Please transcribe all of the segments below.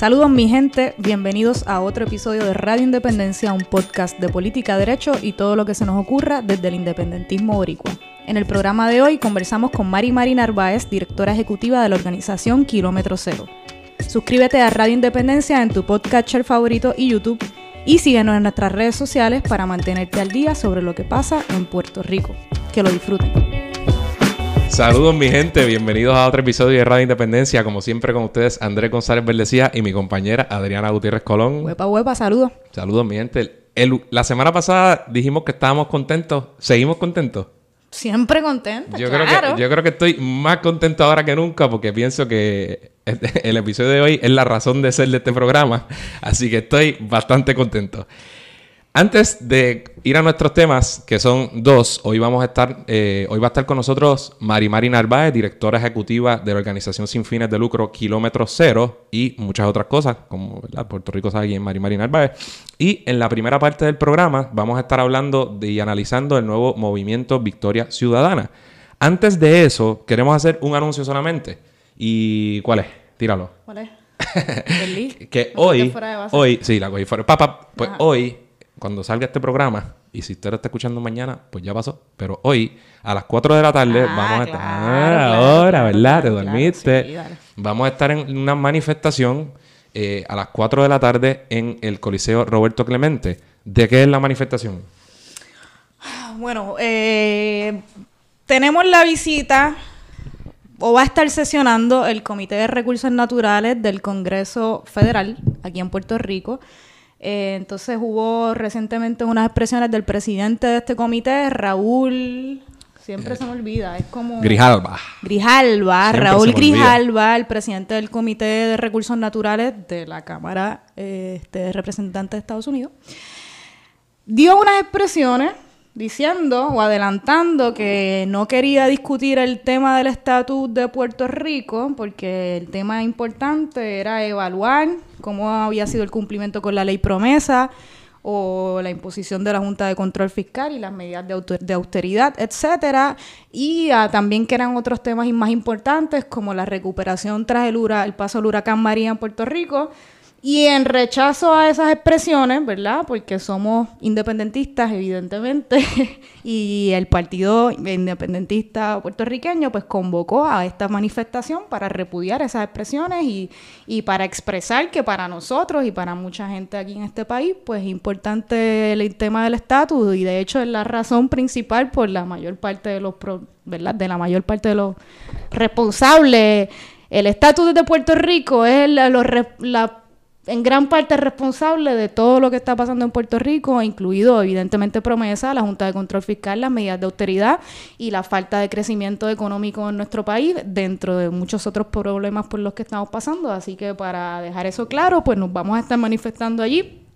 Saludos mi gente, bienvenidos a otro episodio de Radio Independencia, un podcast de política, derecho y todo lo que se nos ocurra desde el independentismo boricua. En el programa de hoy conversamos con Mari Mari Narváez, directora ejecutiva de la organización Kilómetro Cero. Suscríbete a Radio Independencia en tu podcatcher favorito y YouTube y síguenos en nuestras redes sociales para mantenerte al día sobre lo que pasa en Puerto Rico. Que lo disfruten. Saludos mi gente, bienvenidos a otro episodio de Radio Independencia, como siempre con ustedes Andrés González Verdecía y mi compañera Adriana Gutiérrez Colón. Huepa, huepa, saludos. Saludos mi gente. El- la semana pasada dijimos que estábamos contentos, seguimos contentos. Siempre contenta, Yo, claro. creo que, yo creo que estoy más contento ahora que nunca porque pienso que el episodio de hoy es la razón de ser de este programa. Así que estoy bastante contento. Antes de ir a nuestros temas, que son dos, hoy vamos a estar, eh, hoy va a estar con nosotros Mari Mari Narváez, directora ejecutiva de la organización sin fines de lucro Kilómetro Cero y muchas otras cosas, como ¿verdad? Puerto Rico sabe quién Mari Mari Narváez. Y en la primera parte del programa vamos a estar hablando de, y analizando el nuevo movimiento Victoria Ciudadana. Antes de eso, queremos hacer un anuncio solamente. ¿Y cuál es? Tíralo. ¿Cuál es? Que ¿Lo cogiste hoy, fuera de base? hoy, sí, la cogí fuera. Papá, pues Ajá. hoy, cuando salga este programa, y si usted lo está escuchando mañana, pues ya pasó. Pero hoy, a las 4 de la tarde, Ah, vamos a estar. claro, Ah, claro, ahora, claro, ¿verdad? claro, Te dormiste. sí, vamos a estar en una manifestación eh, a las 4 de la tarde en el Coliseo Roberto Clemente. ¿De qué es la manifestación? Bueno, eh, tenemos la visita o va a estar sesionando el Comité de Recursos Naturales del Congreso Federal aquí en Puerto Rico. Eh, entonces hubo recientemente unas expresiones del presidente de este comité, Raúl, siempre se me olvida, es como... Grijalba. Grijalba, Siempre Raúl. Grijalba, el presidente del Comité de Recursos Naturales de la Cámara eh, este, de Representantes de Estados Unidos, dio unas expresiones diciendo o adelantando que no quería discutir el tema del estatus de Puerto Rico porque el tema importante era evaluar cómo había sido el cumplimiento con la ley promesa o la imposición de la Junta de Control Fiscal y las medidas de, austeridad, etcétera, y también que eran otros temas más importantes como la recuperación tras el, el paso del huracán María en Puerto Rico. Y en rechazo a esas expresiones, ¿verdad? Porque somos independentistas, evidentemente, y el partido independentista puertorriqueño pues convocó a esta manifestación para repudiar esas expresiones y, y para expresar que para nosotros y para mucha gente aquí en este país pues es importante el tema del estatus y de hecho es la razón principal por la mayor parte de los, pro- ¿verdad? De la mayor parte de los responsables. El estatus de Puerto Rico es la, en gran parte responsable de todo lo que está pasando en Puerto Rico, incluido evidentemente promesa, la Junta de Control Fiscal, las medidas de austeridad y la falta de crecimiento económico en nuestro país, dentro de muchos otros problemas por los que estamos pasando. Así que para dejar eso claro, pues nos vamos a estar manifestando allí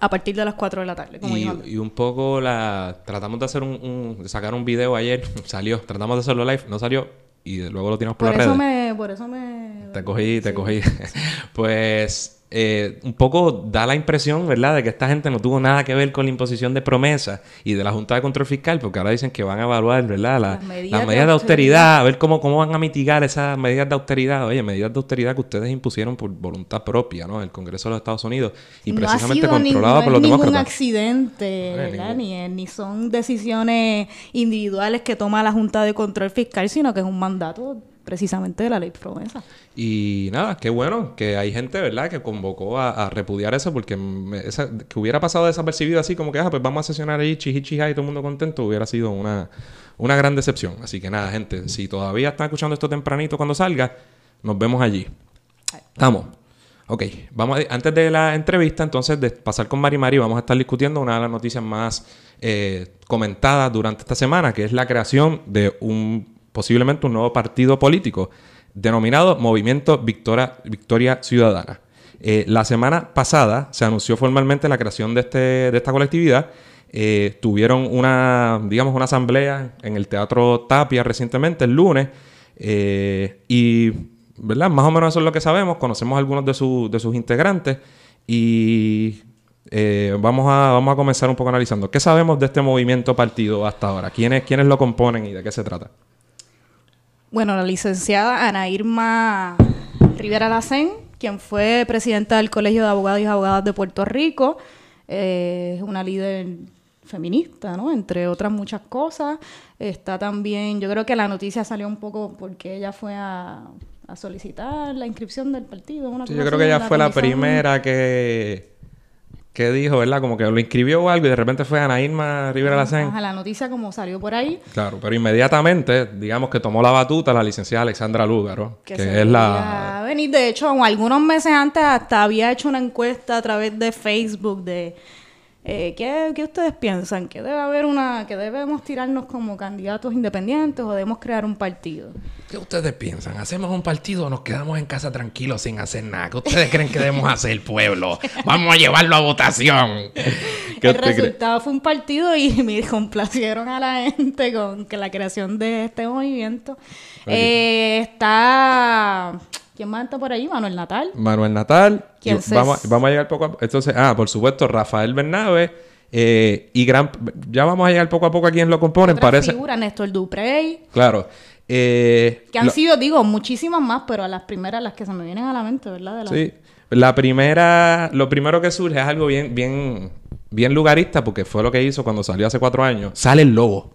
a partir de las 4 de la tarde, como Y, un poco la... Tratamos de hacer un, un- sacar un video ayer, salió. Tratamos de hacerlo live, no salió. Y luego lo tiramos por, Por las eso redes. me... Por eso me... Te cogí, te sí. cogí. pues eh, un poco da la impresión, ¿verdad?, de que esta gente no tuvo nada que ver con la imposición de promesas y de la Junta de Control Fiscal, porque ahora dicen que van a evaluar, ¿verdad?, la- Las las medidas de de, austeridad, a ver cómo, cómo van a mitigar esas medidas de austeridad. Oye, medidas de austeridad que ustedes impusieron por voluntad propia, ¿no?, el Congreso de los Estados Unidos y no precisamente controlado por los ningún demócratas. accidente, No es ¿verdad? ningún- Ni, es- ni son decisiones individuales que toma la Junta de Control Fiscal, sino que es un mandato precisamente de la ley promesa. Y nada, qué bueno que hay gente, ¿verdad?, que convocó a, repudiar eso, porque esa- que hubiera pasado desapercibido así, como que, ah, pues vamos a sesionar ahí, chiji, chija, y todo el mundo contento, hubiera sido una, una gran decepción. Así que nada, gente, si todavía están escuchando esto tempranito cuando salga, nos vemos allí. Estamos. Ok, vamos a- antes de la entrevista, entonces, de pasar con Mari Mari, vamos a estar discutiendo una de las noticias más eh, comentadas durante esta semana, que es la creación de un posiblemente un nuevo partido político denominado Movimiento Victoria, Ciudadana. Eh, la semana pasada se anunció formalmente la creación de, este, de esta colectividad. Eh, tuvieron una, digamos, una asamblea en el Teatro Tapia recientemente, el lunes, eh, y, ¿verdad? Más o menos eso es lo que sabemos. Conocemos algunos de, su- de sus integrantes y vamos, a, vamos a comenzar un poco analizando. ¿Qué sabemos de este movimiento partido hasta ahora? ¿Quiénes, quiénes lo componen y de qué se trata? Bueno, la licenciada Ana Irma Rivera Lacén, quien fue presidenta del Colegio de Abogados y Abogadas de Puerto Rico. Eh, es una líder feminista, ¿no? Entre otras muchas cosas. Está también, yo creo que la noticia salió un poco porque ella fue a, solicitar la inscripción del partido. yo creo que ella fue la primera que que dijo, ¿verdad? Como que lo inscribió o algo y de repente fue Ana Irma Rivera Lacén. Ajá, la noticia como salió por ahí. Claro, pero inmediatamente, digamos que tomó la batuta la licenciada Alexandra Lúgaro, que, es la... Venir, de hecho, algunos meses antes hasta había hecho una encuesta a través de Facebook de eh, ¿qué, ustedes piensan? ¿Que debe haber una, que debemos tirarnos como candidatos independientes o debemos crear un partido? ¿Qué ustedes piensan? ¿Hacemos un partido o nos quedamos en casa tranquilos sin hacer nada? ¿Qué ustedes creen que debemos hacer, pueblo? Vamos a llevarlo a votación. El resultado fue un partido y me complacieron a la gente con que la creación de este movimiento. Eh, está ¿Quién más está por ahí? Manuel Natal. Manuel Natal. ¿Quién vamos, vamos a llegar poco a poco. Entonces, ah, por supuesto, Rafael Bernabe. Eh, y gran... Ya vamos a llegar poco a poco a quién lo componen. Parece... figura, Néstor Duprey. Claro. Eh, que han sido, digo, muchísimas más, pero a las primeras, las que se me vienen a la mente, ¿verdad? Sí. La primera... Lo primero que surge es algo bien, bien, bien lugarista, porque fue lo que hizo cuando salió hace cuatro años. Sale el lobo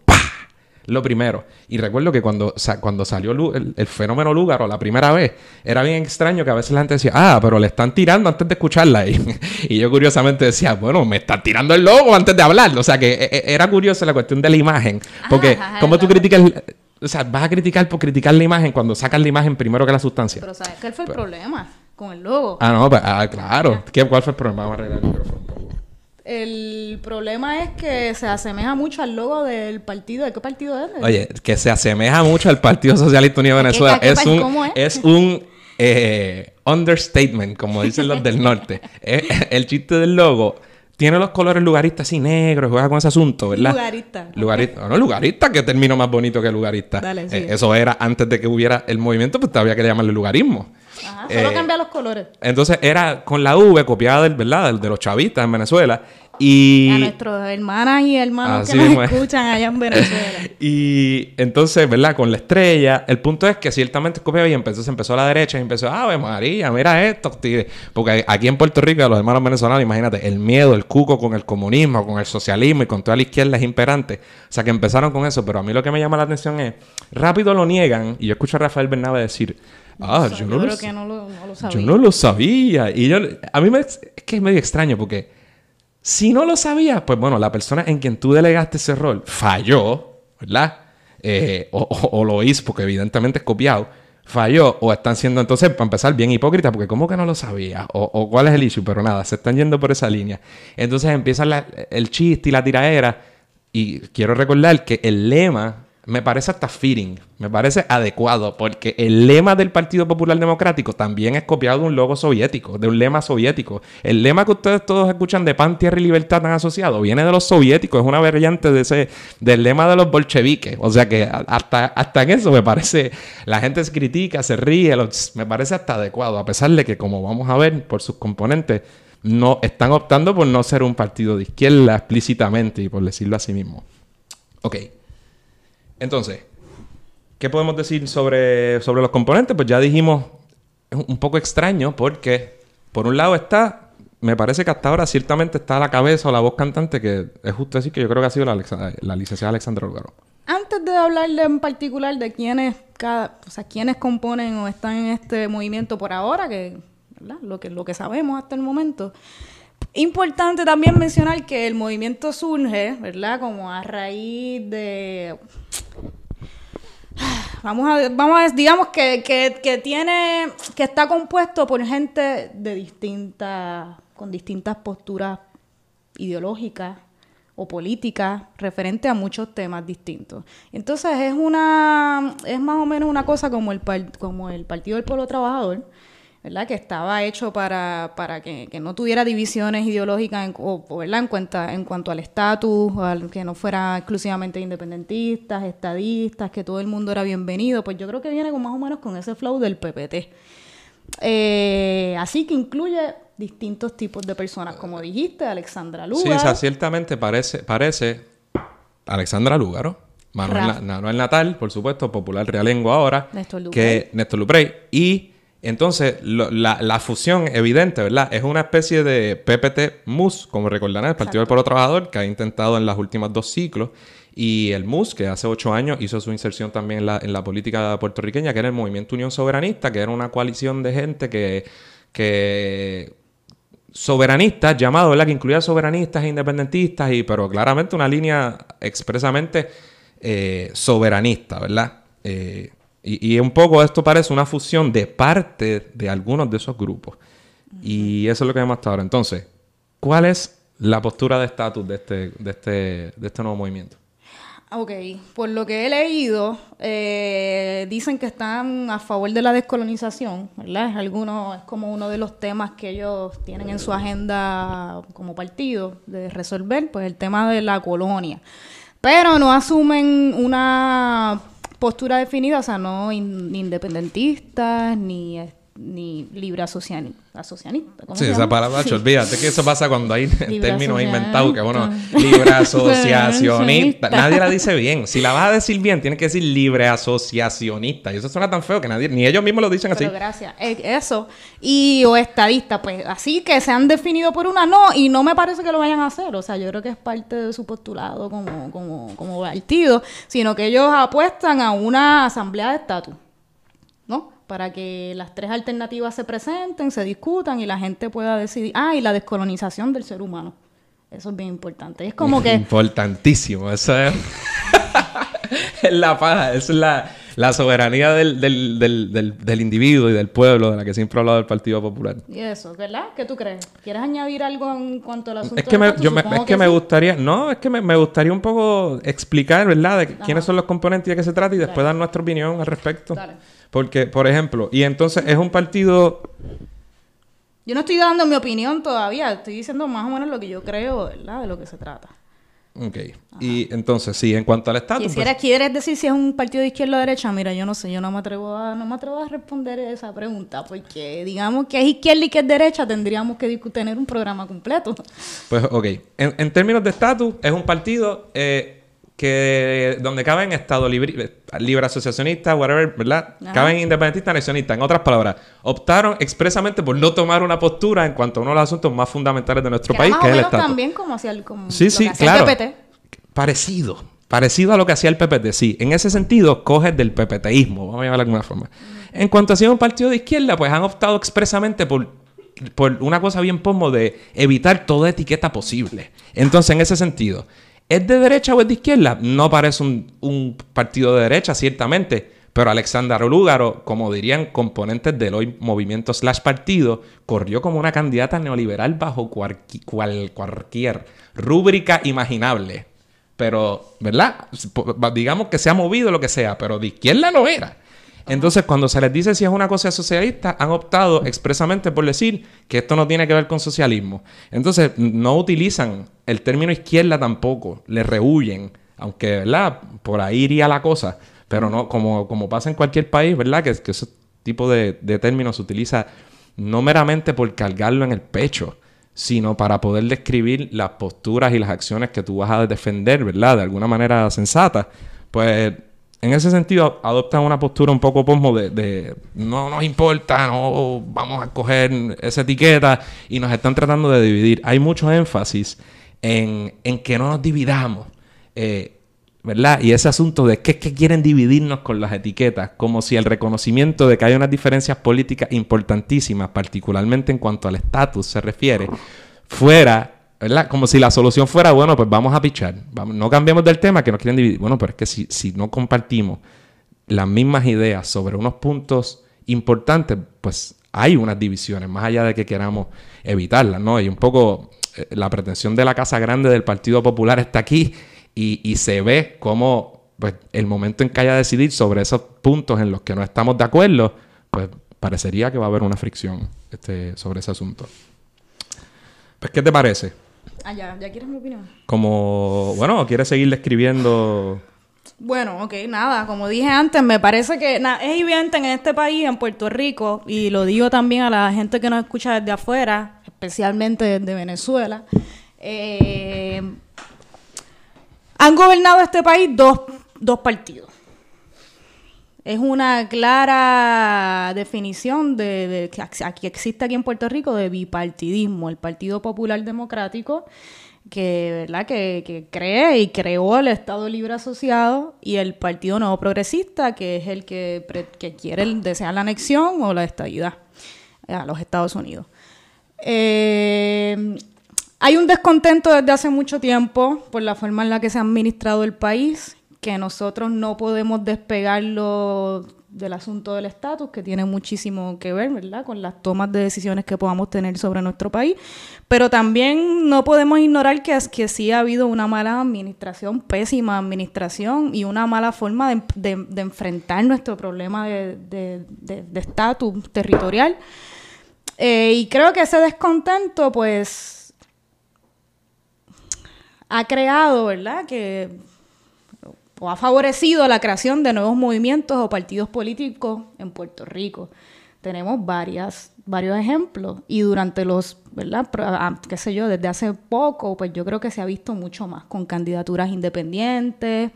lo primero. Y recuerdo que cuando, cuando salió el, fenómeno Lúgaro la primera vez, era bien extraño que a veces la gente decía, ah, pero le están tirando antes de escucharla. Y, yo curiosamente decía, bueno, me están tirando el logo antes de hablar. O sea, que e, e, era curiosa la cuestión de la imagen. Porque, ¿cómo tú criticas o sea, vas a criticar por criticar la imagen cuando sacas la imagen primero que la sustancia. Pero ¿sabes cuál fue el problema con el logo? Ah, no, pues, ah, claro. ¿Qué, ¿Cuál fue el problema? Vamos a arreglar el micrófono. El problema es que se asemeja mucho al logo del partido. ¿De qué partido es? Oye, que se asemeja mucho al Partido Socialista Unido de Venezuela. es, un, es? un eh, understatement, como dicen los del norte. Eh, el chiste del logo tiene los colores lugaristas así negros, juega con ese asunto, ¿verdad? Lugarista. Lugarista. No, lugarista, que termino más bonito que lugarista. Dale. Eh, eso era antes de que hubiera el movimiento, pues todavía que llamarle lugarismo. Ajá, solo cambia los colores. Entonces era con la V copiada del, ¿verdad? de los chavistas en Venezuela. Y... A nuestros hermanas y hermanos que nos escuchan allá en Venezuela. y entonces, ¿verdad? Con la estrella, el punto es que ciertamente escogió y empezó, se empezó a la derecha y empezó, ¡Ave María, mira esto! Porque aquí en Puerto Rico, los hermanos venezolanos, imagínate, el miedo, el cuco con el comunismo, con el socialismo y con toda la izquierda es imperante. O sea, que empezaron con eso, pero a mí lo que me llama la atención es, rápido lo niegan, y yo escucho a Rafael Bernabe decir, Ah, yo, no, lo, sabía. Yo no lo sabía. Y yo, a mí me, es que es medio extraño porque si no lo sabías, pues bueno, la persona en quien tú delegaste ese rol falló, ¿verdad? Eh, o, lo hizo, porque evidentemente es copiado, falló, o están siendo entonces, para empezar, bien hipócritas, porque ¿cómo que no lo sabía? O, cuál es el issue, pero nada, se están yendo por esa línea. Entonces empieza el chiste y la tiraera, y quiero recordar que el lema me parece hasta fitting, me parece adecuado, porque el lema del Partido Popular Democrático también es copiado de un logo soviético, de un lema soviético. El lema que ustedes todos escuchan de pan, tierra y libertad tan asociado viene de los soviéticos, es una variante de ese, del lema de los bolcheviques. O sea que hasta, hasta en eso me parece, la gente se critica, se ríe, me parece hasta adecuado, a pesar de que, como vamos a ver por sus componentes, no están optando por no ser un partido de izquierda explícitamente y por decirlo así mismo. Ok. Entonces, ¿qué podemos decir sobre, sobre los componentes? Pues ya dijimos, es un poco extraño porque, por un lado está, me parece que hasta ahora ciertamente está la cabeza o la voz cantante, que es justo decir que yo creo que ha sido la, la licenciada Alexandra Olgaro. Antes de hablarle en particular de quiénes, cada, o sea, quiénes componen o están en este movimiento por ahora, que, Lo que, lo que sabemos hasta el momento, Importante también mencionar que el movimiento surge, ¿verdad? Como a raíz de... Vamos a, vamos digamos que, que, tiene, que está compuesto por gente de distintas, con distintas posturas ideológicas o políticas referente a muchos temas distintos. Entonces es una, es más o menos una cosa como el, como el Partido del Pueblo Trabajador, ¿verdad? que estaba hecho para, para que, no tuviera divisiones ideológicas en, o, ¿verdad? En, cuenta, en cuanto al estatus, que no fuera exclusivamente independentistas, estadistas, que todo el mundo era bienvenido, pues yo creo que viene con más o menos con ese flow del PPT. Eh, así que incluye distintos tipos de personas, como dijiste, Alexandra Lúgaro. Sí, o ciertamente parece, parece Alexandra Lúgaro, Manuel, Natal, por supuesto, popular realengo ahora, Néstor que Néstor Luprey, y Entonces, la, fusión evidente, ¿verdad? Es una especie de PPT-MUS, como recordarán, el Partido del Pueblo Trabajador, que ha intentado en las últimas dos ciclos, y el MUS, que hace ocho años hizo su inserción también en la, en la política puertorriqueña, que era el Movimiento Unión Soberanista, que era una coalición de gente que, que soberanistas, llamado, ¿verdad? Que incluía soberanistas e independentistas, y, pero claramente una línea expresamente eh, soberanista, ¿verdad? Eh, y, un poco esto parece una fusión de parte de algunos de esos grupos. Y eso es lo que vemos hasta ahora. Entonces, ¿cuál es la postura de estatus de este, de, este, de este nuevo movimiento? Ok, por lo que he leído, eh, dicen que están a favor de la descolonización, ¿verdad? Es, alguno, es como uno de los temas que ellos tienen en su agenda como partido de resolver, pues el tema de la colonia. Pero no asumen una postura definida, o sea, no independentistas ni ni libre asocianista. sí, esa palabra, olvídate que eso pasa cuando hay términos inventados, que bueno, libre asociacionista. nadie la dice bien. Si la vas a decir bien, tienes que decir libre asociacionista. Y eso suena tan feo que nadie, ni ellos mismos lo dicen Pero así. gracias. Eh, eso. Y o estadista, pues así que se han definido por una no, y no me parece que lo vayan a hacer. O sea, yo creo que es parte de su postulado como, como, como partido, sino que ellos apuestan a una asamblea de estatus. Para que las tres alternativas se presenten, se discutan y la gente pueda decidir. Ah, y la descolonización del ser humano. Eso es bien importante. Es como que... Importantísimo. Eso es... la paja. Es la, soberanía del, del, individuo y del pueblo de la que siempre ha hablado el Partido Popular. Y eso, ¿verdad? ¿Qué tú crees? ¿Quieres añadir algo en cuanto al asunto? Es que, me, yo es que, me gustaría... No, es que me, gustaría un poco explicar, ¿verdad? De quiénes son los componentes y de qué se trata y después dar nuestra opinión al respecto. Dale. Porque, por ejemplo, y entonces es un partido... Yo no estoy dando mi opinión todavía, estoy diciendo más o menos lo que yo creo, ¿verdad? De lo que se trata. Ok. Y entonces, sí, en cuanto al estatus... Pues ¿Quieres decir si es un partido de izquierda o derecha? Mira, yo no sé, yo no me atrevo a, no me atrevo a responder esa pregunta, porque digamos que es izquierda y que es derecha, tendríamos que tener un programa completo. Pues, ok. En, en términos de estatus, es un partido... Eh, que donde caben Estado libre, libre asociacionista, whatever, ¿verdad? Caben independentistas, nacionalistas. En otras palabras, optaron expresamente por no tomar una postura en cuanto a uno de los asuntos más fundamentales de nuestro país, que es el Estado. también como hacía el, sí, sí, claro. PPT. Parecido. Parecido a lo que hacía el PPT, sí. En ese sentido, coge del PPTismo, vamos a llamarlo de alguna forma. En cuanto a ser un partido de izquierda, pues han optado expresamente por por una cosa bien pomo de evitar toda etiqueta posible. Entonces, en ese sentido, ¿Es de derecha o es de izquierda? No parece un, partido de derecha, ciertamente. Pero Alexander Olúgaro, como dirían componentes del hoy movimiento slash partido, corrió como una candidata neoliberal bajo cualquier rúbrica imaginable. Pero, ¿verdad? Digamos que se ha movido lo que sea, pero de izquierda no era. Entonces, cuando se les dice si es una cosa socialista, han optado expresamente por decir que esto no tiene que ver con socialismo. Entonces, no utilizan el término izquierda tampoco, le rehuyen, aunque, ¿verdad? Por ahí iría la cosa, pero no, como, como pasa en cualquier país, ¿verdad? Que, que ese tipo de, de términos se utiliza no meramente por cargarlo en el pecho, sino para poder describir las posturas y las acciones que tú vas a defender, ¿verdad? De alguna manera sensata. Pues en ese sentido adoptan una postura un poco posmo de, no nos importa, no vamos a coger esa etiqueta y nos están tratando de dividir. Hay mucho énfasis en, que no nos dividamos, eh, ¿verdad? Y ese asunto de que, que quieren dividirnos con las etiquetas, como si el reconocimiento de que hay unas diferencias políticas importantísimas, particularmente en cuanto al estatus se refiere, fuera Como si la solución fuera, bueno, pues vamos a pichar. no cambiemos del tema que nos quieren dividir. Bueno, pero es que si, si no compartimos las mismas ideas sobre unos puntos importantes, pues hay unas divisiones, más allá de que queramos evitarlas, ¿no? Y un poco eh, la pretensión de la Casa Grande del Partido Popular está aquí y, se ve como pues, el momento en que haya decidir sobre esos puntos en los que no estamos de acuerdo, pues parecería que va a haber una fricción este, sobre ese asunto. Pues, ¿qué te parece? Ah, ya, ya quieres mi opinión. Como, bueno, ¿quieres seguir escribiendo? Bueno, ok, nada, como dije antes, me parece que es evidente en este país, en Puerto Rico, y lo digo también a la gente que nos escucha desde afuera, especialmente desde Venezuela, eh, han gobernado este país dos, dos partidos. Es una clara definición de, que existe aquí en Puerto Rico de bipartidismo, el Partido Popular Democrático que, ¿verdad? Que, cree y creó el Estado Libre Asociado y el Partido Nuevo Progresista, que es el que, quiere, desea la anexión o la estabilidad a los Estados Unidos. Eh, hay un descontento desde hace mucho tiempo por la forma en la que se ha administrado el país, que nosotros no podemos despegarlo del asunto del estatus, que tiene muchísimo que ver, ¿verdad?, con las tomas de decisiones que podamos tener sobre nuestro país. Pero también no podemos ignorar que, que sí ha habido una mala administración, pésima administración y una mala forma de, enfrentar nuestro problema de estatus territorial. Eh, y creo que ese descontento, pues, ha creado, ¿verdad?, que o ha favorecido la creación de nuevos movimientos o partidos políticos en Puerto Rico. Tenemos varias, varios ejemplos y durante los, ¿verdad? Ah, qué sé yo, desde hace poco, pues yo creo que se ha visto mucho más con candidaturas independientes,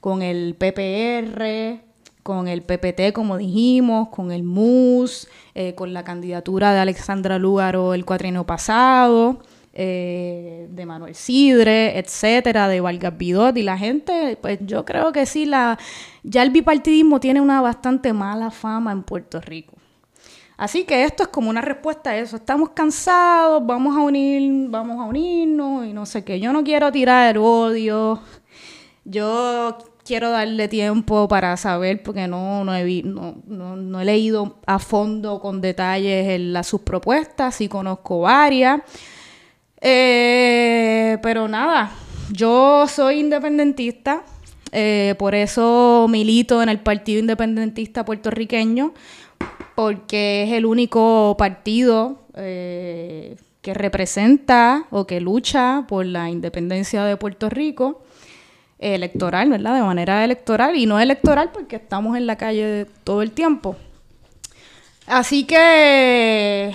con el PPR, con el PPT, como dijimos, con el MUS, eh, con la candidatura de Alexandra Lúgaro el cuatrienio pasado. Eh, de Manuel Sidre, etcétera, de Vargas Bidot y la gente, pues yo creo que sí, la, ya el bipartidismo tiene una bastante mala fama en Puerto Rico. Así que esto es como una respuesta a eso. Estamos cansados, vamos a unir, vamos a unirnos y no sé qué. Yo no quiero tirar odio. Yo quiero darle tiempo para saber, porque no, no, he, no, no, he leído a fondo con detalles las, sus propuestas, sí conozco varias. Eh, pero nada, yo soy independentista, eh, por eso milito en el Partido Independentista Puertorriqueño, porque es el único partido eh, que representa o que lucha por la independencia de Puerto Rico electoral, ¿verdad? De manera electoral y no electoral porque estamos en la calle todo el tiempo. Así que,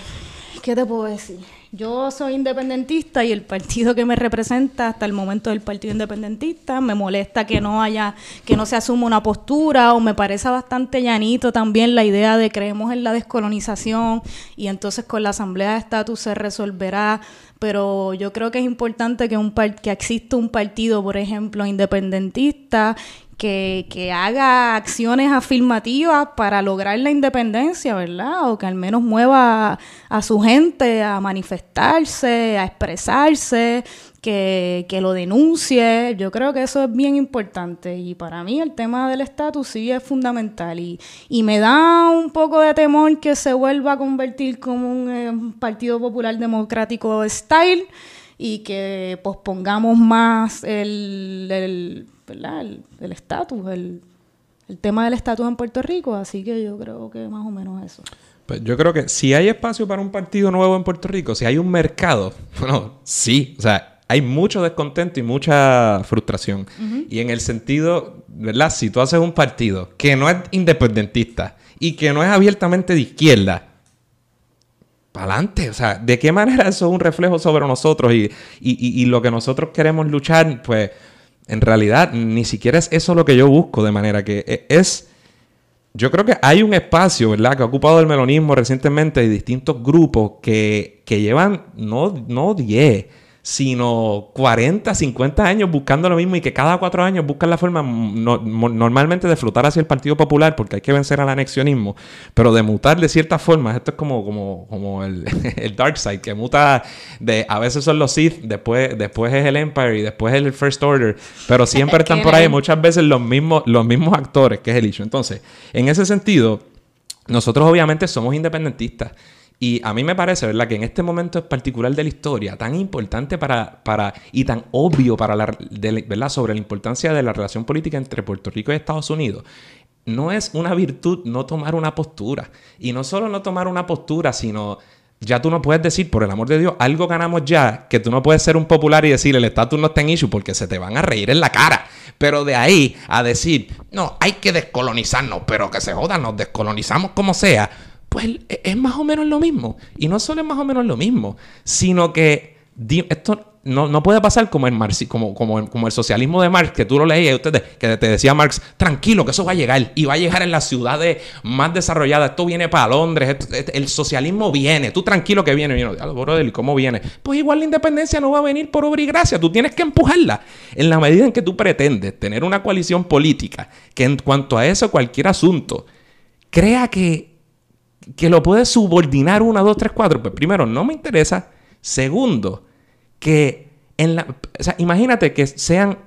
¿qué te puedo decir? Yo soy independentista y el partido que me representa hasta el momento del Partido Independentista me molesta que no haya, que no se asuma una postura o me parece bastante llanito también la idea de creemos en la descolonización y entonces con la Asamblea de Estatus se resolverá pero yo creo que es importante que, un que exista un partido, por ejemplo, independentista que, haga acciones afirmativas para lograr la independencia, ¿verdad? O que al menos mueva a, su gente a manifestarse, a expresarse, que, que, lo denuncie. Yo creo que eso es bien importante y para mí el tema del estatus sí es fundamental y, y, me da un poco de temor que se vuelva a convertir como un eh, Partido Popular Democrático style y que pospongamos más el estatus, el, tema del estatus en Puerto Rico, así que yo creo que más o menos eso. Pues yo creo que si hay espacio para un partido nuevo en Puerto Rico, si hay un mercado, bueno, sí, o sea, hay mucho descontento y mucha frustración. Y en el sentido, ¿verdad? Si tú haces un partido que no es independentista y que no es abiertamente de izquierda, para adelante. O sea, ¿de qué manera eso es un reflejo sobre nosotros y, y, y, lo que nosotros queremos luchar? Pues en realidad ni siquiera es eso lo que yo busco, de manera que e, es... Yo creo que hay un espacio, ¿verdad?, que ha ocupado el melonismo recientemente de distintos grupos que, que llevan no, no 10, sino 40, 50 años buscando lo mismo y que cada cuatro años buscan la forma normalmente de flotar hacia el Partido Popular porque hay que vencer al anexionismo, pero de mutar de ciertas formas. Esto es como, como, como el, el Dark Side, que muta de a veces son los Sith, después, después es el Empire y después es el First Order, pero siempre están por ahí muchas veces los mismos, los mismos actores, que es el issue. Entonces, en ese sentido, nosotros obviamente somos independentistas. Y a mí me parece, ¿verdad?, que en este momento particular de la historia, tan importante para, para y tan obvio para la, ¿verdad?, sobre la importancia de la relación política entre Puerto Rico y Estados Unidos, no es una virtud no tomar una postura. Y no solo no tomar una postura, sino ya tú no puedes decir, por el amor de Dios, algo ganamos ya, que tú no puedes ser un popular y decir el estatus no está en issue porque se te van a reír en la cara. Pero de ahí a decir, no, hay que descolonizarnos, pero que se jodan, nos descolonizamos como sea pues es más o menos lo mismo. Y no solo es más o menos lo mismo, sino que esto no, no puede pasar como el, marxi- como, como, el socialismo de Marx, que tú lo leías y que te decía Marx, tranquilo, que eso va a llegar, y va a llegar en las ciudades más desarrolladas, esto viene para Londres, este- el socialismo viene, tú tranquilo que viene, viene, "Diablo, brother, ¿y cómo viene? Pues igual la independencia no va a venir por obra y gracia, tú tienes que empujarla. En la medida en que tú pretendes tener una coalición política que en cuanto a eso, cualquier asunto, crea que que lo puedes subordinar una, dos, tres, cuatro. Pues primero, no me interesa. Segundo, que en la. O sea, imagínate que sean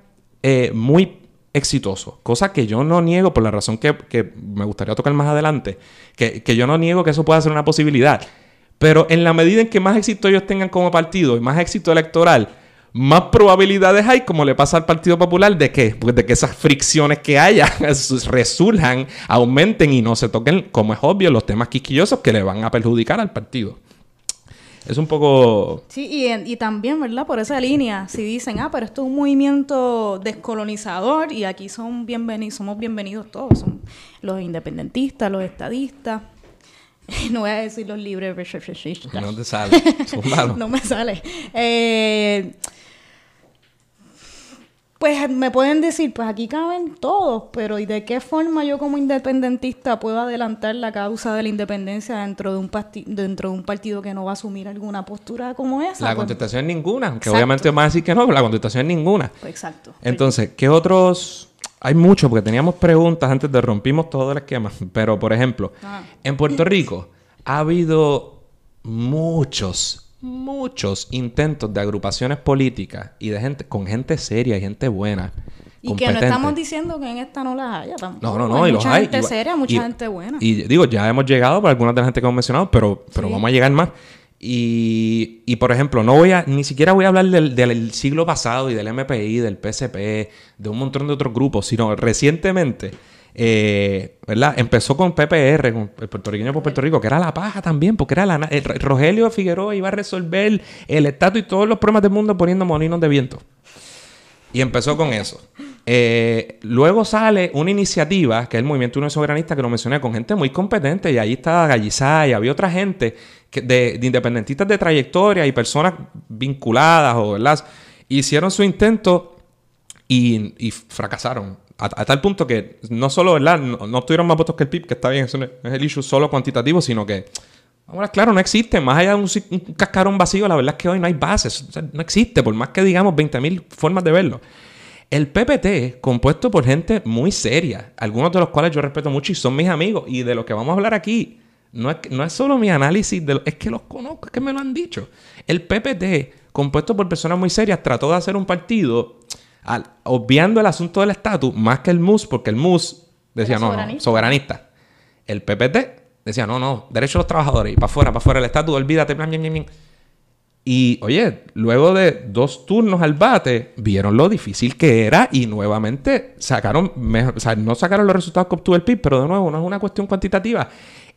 eh, muy exitosos. Cosa que yo no niego por la razón que, que me gustaría tocar más adelante. Que, que yo no niego que eso pueda ser una posibilidad. Pero en la medida en que más éxito ellos tengan como partido y más éxito electoral, más probabilidades hay, como le pasa al Partido Popular, de que, pues, de que esas fricciones que haya resurjan, aumenten y no se toquen, como es obvio, los temas quisquillosos que le van a perjudicar al partido. Es un poco... Sí, y, y también, ¿verdad? Por esa línea, si dicen, ah, pero esto es un movimiento descolonizador y aquí son bienvenidos, somos bienvenidos todos, son los independentistas, los estadistas, no voy a decir los libres, No te sale. No me sale. Eh, pues me pueden decir, pues aquí caben todos, pero ¿y de qué forma yo como independentista puedo adelantar la causa de la independencia dentro de un dentro de un partido que no va a asumir alguna postura como esa? La Pues- contestación es ninguna, que Exacto. obviamente a decir que no, pero la contestación es ninguna. pues exacto. Entonces, ¿qué otros? Hay muchos, porque teníamos preguntas antes de rompimos todo el esquema. Pero, por ejemplo, Ah. en Puerto Rico ha habido muchos, muchos intentos de agrupaciones políticas y de gente, con gente seria y gente buena. Y que no estamos diciendo que en esta no las haya tampoco. No, no, no, Hay y los mucha hay. gente y seria, mucha y- gente buena. Y digo, ya hemos llegado por algunas de la gente que hemos mencionado, pero, pero Sí. vamos a llegar más. Y, y, por ejemplo, no voy a, ni siquiera voy a hablar del, del siglo pasado y del MPI, del PSP, de un montón de otros grupos, sino recientemente, eh, ¿verdad? Empezó con PPR, el puertorriqueño por Puerto Rico, que era la paja también, porque era la, el Rogelio Figueroa iba a resolver el estatus y todos los problemas del mundo poniendo molinos de viento. Y empezó con eso. Eh, luego sale una iniciativa, que es el Movimiento Unión Soberanista, que lo mencioné, con gente muy competente. Y ahí estaba Gallizá y había otra gente de, de independentistas de trayectoria y personas vinculadas o, ¿verdad? Hicieron su intento y fracasaron. A, tal punto que no solo, ¿verdad? No, no tuvieron más votos que el PIB, que está bien, eso es el issue solo cuantitativo, sino que, ahora claro, no existe. Más allá de un, cascarón vacío, la verdad es que hoy no hay bases. No existe, por más que digamos 20.000 formas de verlo. El PPT, compuesto por gente muy seria, algunos de los cuales yo respeto mucho y son mis amigos, y de lo que vamos a hablar aquí, no es, no es solo mi análisis, de lo- es que los conozco, es que me lo han dicho. El PPT, compuesto por personas muy serias, trató de hacer un partido al- obviando el asunto del estatus más que el MUS, porque el MUS decía, no, no, soberanista. El PPT decía, no, no, derechos de los trabajadores, y para afuera, para afuera el estatus, olvídate, bla, bla, bla, bla. Y oye, luego de dos turnos al bate, vieron lo difícil que era y nuevamente sacaron, mejor, o sea, no sacaron los resultados que obtuvo el PIB, pero de nuevo, no es una cuestión cuantitativa.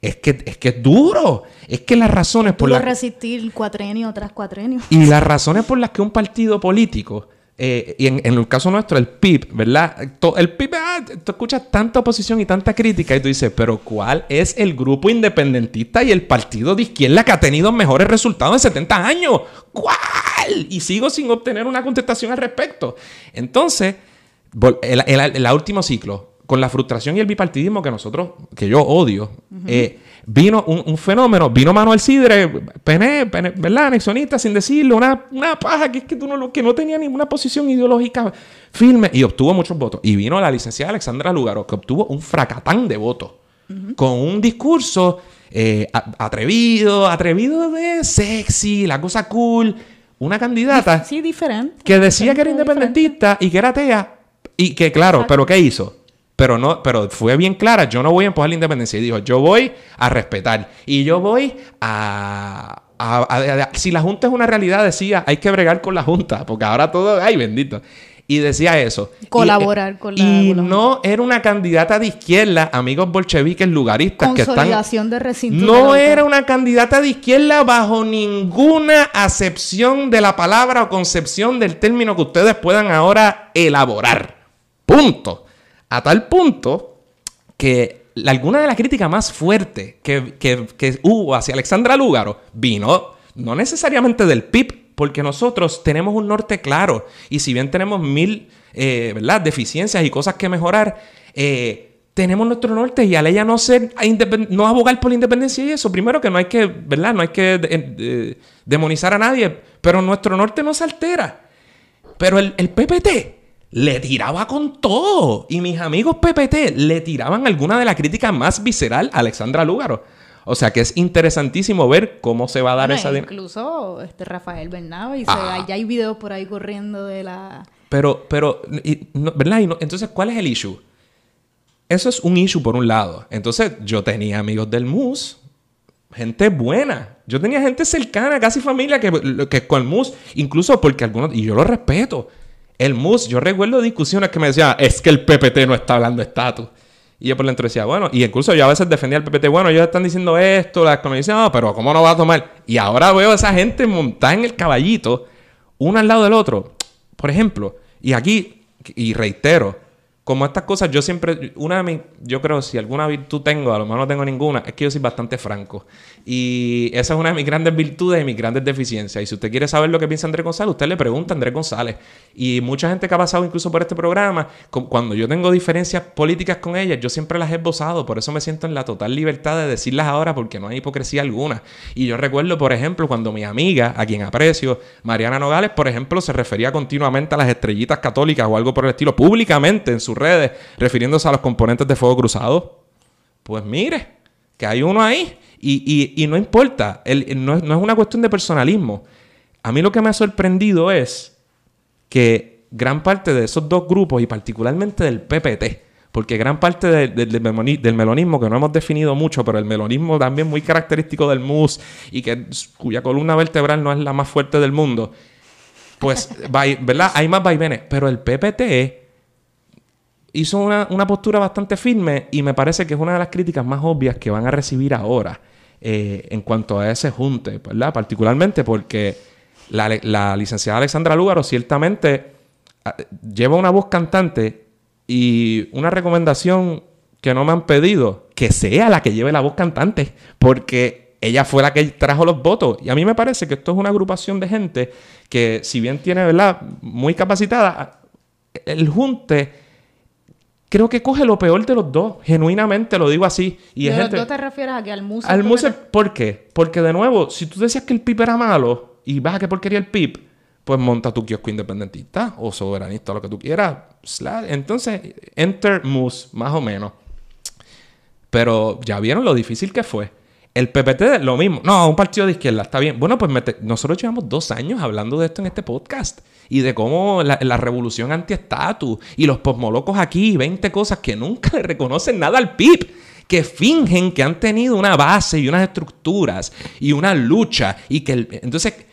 Es que es, que es duro. Es que las razones por las resistir cuatrenio tras cuatrenio. y las razones por las que un partido político, eh, y en, el caso nuestro, el PIB, ¿verdad? El PIB, ah, tú escuchas tanta oposición y tanta crítica y tú dices, pero ¿cuál es el grupo independentista y el partido de izquierda que ha tenido mejores resultados en 70 años? ¿Cuál? Y sigo sin obtener una contestación al respecto. Entonces, el- el último ciclo, con la frustración y el bipartidismo que nosotros, que yo odio, eh, vino un, un fenómeno, vino Manuel Sidre, PN, PN, ¿verdad? Anexionista, sin decirlo, una, una paja que es que, tú no, lo- que no tenía ninguna posición ideológica firme y obtuvo muchos votos. Y vino la licenciada Alexandra Lugaro, que obtuvo un fracatán de votos, con un discurso eh, atrevido, atrevido de sexy, la cosa cool, una candidata Sí, diferente. que decía que era Diferente. independentista y que era atea y que claro, pero ¿qué hizo? Pero no, pero fue bien clara, yo no voy a empujar la independencia y dijo, yo voy a respetar y yo voy a, a- a- a- si la junta es una realidad decía, hay que bregar con la junta, porque ahora todo, ay, bendito. Y decía eso. Colaborar Y, con la- Y con la no era una candidata de izquierda, amigos bolcheviques lugaristas que están de no de era una candidata de izquierda bajo ninguna acepción de la palabra o concepción del término que ustedes puedan ahora elaborar. Punto. A tal punto que alguna de las críticas más fuertes que, que- hubo hacia Alexandra Lúgaro vino no necesariamente del PIB, porque nosotros tenemos un norte claro. Y si bien tenemos mil eh, ¿verdad? deficiencias y cosas que mejorar, eh, tenemos nuestro norte y al ella no ser no abogar por la independencia y eso, primero que no hay que, ¿verdad? No hay que demonizar a nadie, pero nuestro norte no se altera. Pero el, el, PPT le tiraba con todo. Y mis amigos PPT le tiraban alguna de la crítica más visceral a Alexandra Lúgaro. O sea que es interesantísimo ver cómo se va a dar esa. Incluso este Rafael Bernabe, y ah. ya hay videos por ahí corriendo de la. Pero, pero, ¿verdad? entonces, ¿cuál es el issue? Eso es un issue por un lado. Entonces, yo tenía amigos del MUS, gente buena. Yo tenía gente cercana, casi familia, que, que con el MUS, incluso porque algunos, y yo lo respeto. El MUS, yo recuerdo discusiones que me decían, es que el PPT no está hablando estatus. Y yo por dentro decía, bueno, y incluso yo a veces defendía al PPT, bueno, ellos están diciendo esto, la economía no, pero ¿cómo no va a tomar? Y ahora veo a esa gente montada en el caballito, uno al lado del otro. Por ejemplo, y aquí, y reitero, como estas cosas, yo siempre, una de mis, yo creo, si alguna virtud tengo, a lo mejor no tengo ninguna, es que yo soy bastante franco. Y esa es una de mis grandes virtudes y mis grandes deficiencias. Y si usted quiere saber lo que piensa Andrés González, usted le pregunta a Andrés González. Y mucha gente que ha pasado incluso por este programa, cuando yo tengo diferencias políticas con ellas, yo siempre las he esbozado. Por eso me siento en la total libertad de decirlas ahora, porque no hay hipocresía alguna. Y yo recuerdo, por ejemplo, cuando mi amiga, a quien aprecio, Mariana Nogales, por ejemplo, se refería continuamente a las estrellitas católicas o algo por el estilo, públicamente en su redes, refiriéndose a los componentes de fuego cruzado. Pues mire, que hay uno ahí. Y, no importa, no, es, una cuestión de personalismo. A mí lo que me ha sorprendido es que gran parte de esos dos grupos, y particularmente del PPT, porque gran parte del, melonismo, que no hemos definido mucho, pero el melonismo también muy característico del MUS y que, cuya columna vertebral no es la más fuerte del mundo, pues, ¿verdad? Hay más vaivenes. Pero el PPT hizo una, postura bastante firme y me parece que es una de las críticas más obvias que van a recibir ahora eh, en cuanto a ese junte, ¿verdad? Particularmente porque la, licenciada Alexandra Lúgaro ciertamente ah, lleva una voz cantante y una recomendación que no me han pedido, que sea la que lleve la voz cantante, porque ella fue la que trajo los votos. Y a mí me parece que esto es una agrupación de gente que, si bien tiene, ¿verdad?, muy capacitada, el junte creo que coge lo peor de los dos. Genuinamente lo digo así. Y ¿De los dos te refieres a que al museo? Al museo, ¿por qué? Porque de nuevo, si tú decías que el PIP era malo y vas a qué porquería el PIP, pues monta tu kiosco independentista o soberanista, lo que tú quieras. Entonces, enter Mus, más o menos. Pero ya vieron lo difícil que fue. El PPT, lo mismo. No, un partido de izquierda, está bien. Bueno, pues nosotros llevamos dos años hablando de esto en este podcast. Y de cómo la, revolución anti-estatus y los posmolocos aquí, 20 cosas que nunca le reconocen nada al PIB. Que fingen que han tenido una base y unas estructuras y una lucha. Y que entonces,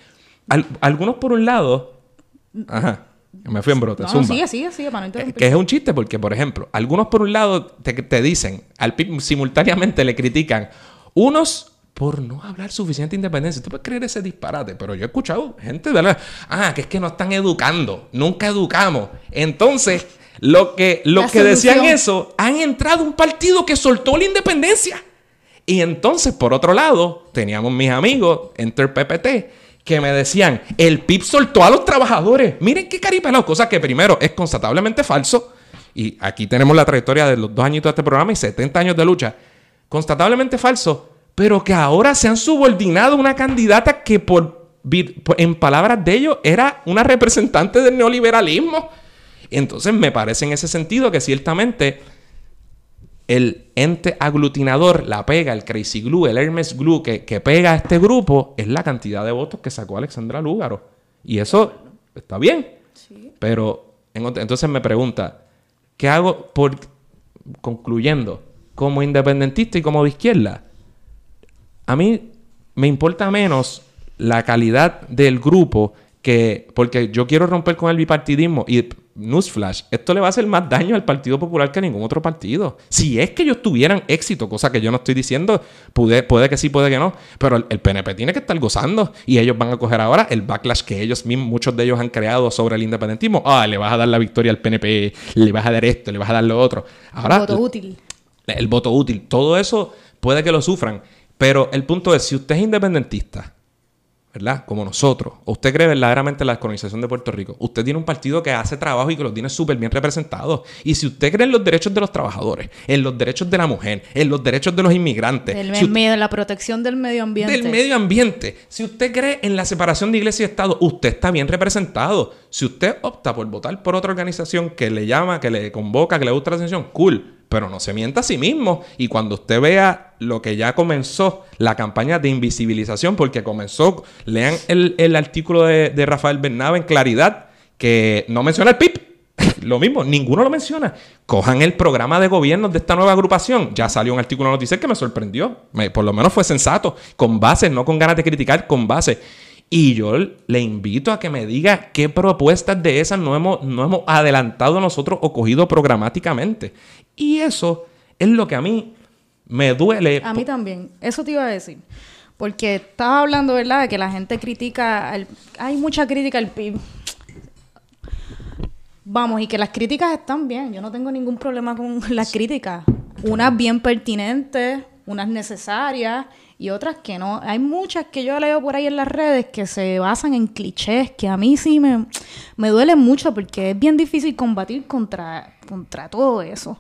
algunos por un lado. Ajá. Me fui en brote. No, sigue, sigue, sigue, para no Que es un chiste porque, por ejemplo, algunos por un lado te, te dicen, al PIB simultáneamente le critican unos por no hablar suficiente independencia. Tú puedes creer ese disparate, pero yo he escuchado gente de la... Ah, que es que no están educando, nunca educamos. Entonces, lo que, lo que decían eso, han entrado un partido que soltó la independencia. Y entonces, por otro lado, teníamos mis amigos, Enter PPT, que me decían, el PIB soltó a los trabajadores. Miren qué caripelado, cosa que primero es constatablemente falso. Y aquí tenemos la trayectoria de los dos añitos de este programa y 70 años de lucha constatablemente falso, pero que ahora se han subordinado a una candidata que por, en palabras de ellos era una representante del neoliberalismo. Entonces me parece en ese sentido que ciertamente el ente aglutinador, la pega, el Crazy Glue, el Hermes Glue que, pega a este grupo es la cantidad de votos que sacó Alexandra Lúgaro. Y eso está bien. Pero entonces me pregunta, ¿qué hago por concluyendo? Como independentista y como de izquierda, a mí me importa menos la calidad del grupo que porque yo quiero romper con el bipartidismo y newsflash, esto le va a hacer más daño al Partido Popular que a ningún otro partido. Si es que ellos tuvieran éxito, cosa que yo no estoy diciendo, puede, puede que sí, puede que no, pero el, PNP tiene que estar gozando y ellos van a coger ahora el backlash que ellos mismos, muchos de ellos han creado sobre el independentismo. Ah, le vas a dar la victoria al PNP, le vas a dar esto, le vas a dar lo otro. Ahora, voto útil el voto útil, todo eso puede que lo sufran. Pero el punto es, si usted es independentista, ¿verdad? Como nosotros. ¿Usted cree verdaderamente en la descolonización de Puerto Rico? Usted tiene un partido que hace trabajo y que lo tiene súper bien representado. Y si usted cree en los derechos de los trabajadores, en los derechos de la mujer, en los derechos de los inmigrantes, El si medio, la protección del medio ambiente. del medio ambiente. Si usted cree en la separación de iglesia y Estado, usted está bien representado. Si usted opta por votar por otra organización que le llama, que le convoca, que le gusta la atención, cool. Pero no se mienta a sí mismo. Y cuando usted vea lo que ya comenzó, la campaña de invisibilización, porque comenzó, lean el, el artículo de, de Rafael Bernabe en Claridad, que no menciona el PIB. Lo mismo, ninguno lo menciona. Cojan el programa de gobierno de esta nueva agrupación. Ya salió un artículo de noticias que me sorprendió. Por lo menos fue sensato. Con bases, no con ganas de criticar, con bases. Y yo le invito a que me diga qué propuestas de esas no hemos, no hemos adelantado nosotros o cogido programáticamente. Y eso es lo que a mí me duele. A mí también. Eso te iba a decir. Porque estaba hablando, ¿verdad? De que la gente critica. al- Hay mucha crítica al PIB. Vamos, y que las críticas están bien. Yo no tengo ningún problema con las críticas. Unas bien pertinentes, unas necesarias y otras que no. Hay muchas que yo leo por ahí en las redes que se basan en clichés, que a mí sí me, me duele mucho porque es bien difícil combatir contra, contra todo eso.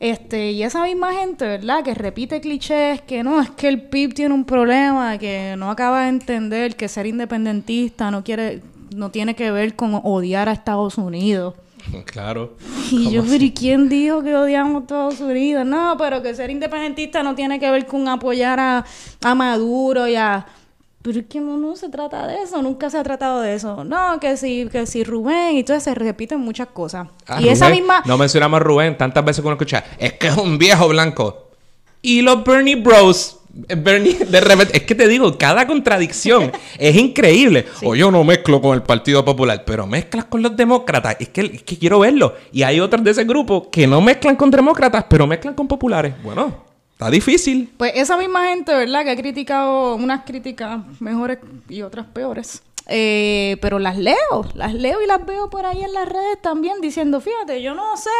Este, y esa misma gente, ¿verdad? Que repite clichés, que no, es que el PIB tiene un problema, que no acaba de entender que ser independentista no quiere, no tiene que ver con odiar a Estados Unidos. Claro. Y yo, pero ¿y quién dijo que odiamos a Estados Unidos? No, pero que ser independentista no tiene que ver con apoyar a, a Maduro y a... Pero es que no, no se trata de eso, nunca se ha tratado de eso. No, que si, que si Rubén, y entonces se repiten muchas cosas. Ah, y esa misma... No mencionamos a Rubén tantas veces que uno escucha. Es que es un viejo blanco. Y los Bernie Bros. eh, Bernie, de repente, es que te digo, cada contradicción es increíble. O yo no mezclo con el Partido Popular, pero mezclas con los demócratas. Es que, es que quiero verlo. Y hay otros de ese grupo que no mezclan con demócratas, pero mezclan con populares. Bueno, está difícil. Pues esa misma gente, ¿verdad? Que ha criticado unas críticas mejores y otras peores. Eh, pero las leo, las leo y las veo por ahí en las redes también diciendo, fíjate, yo no sé,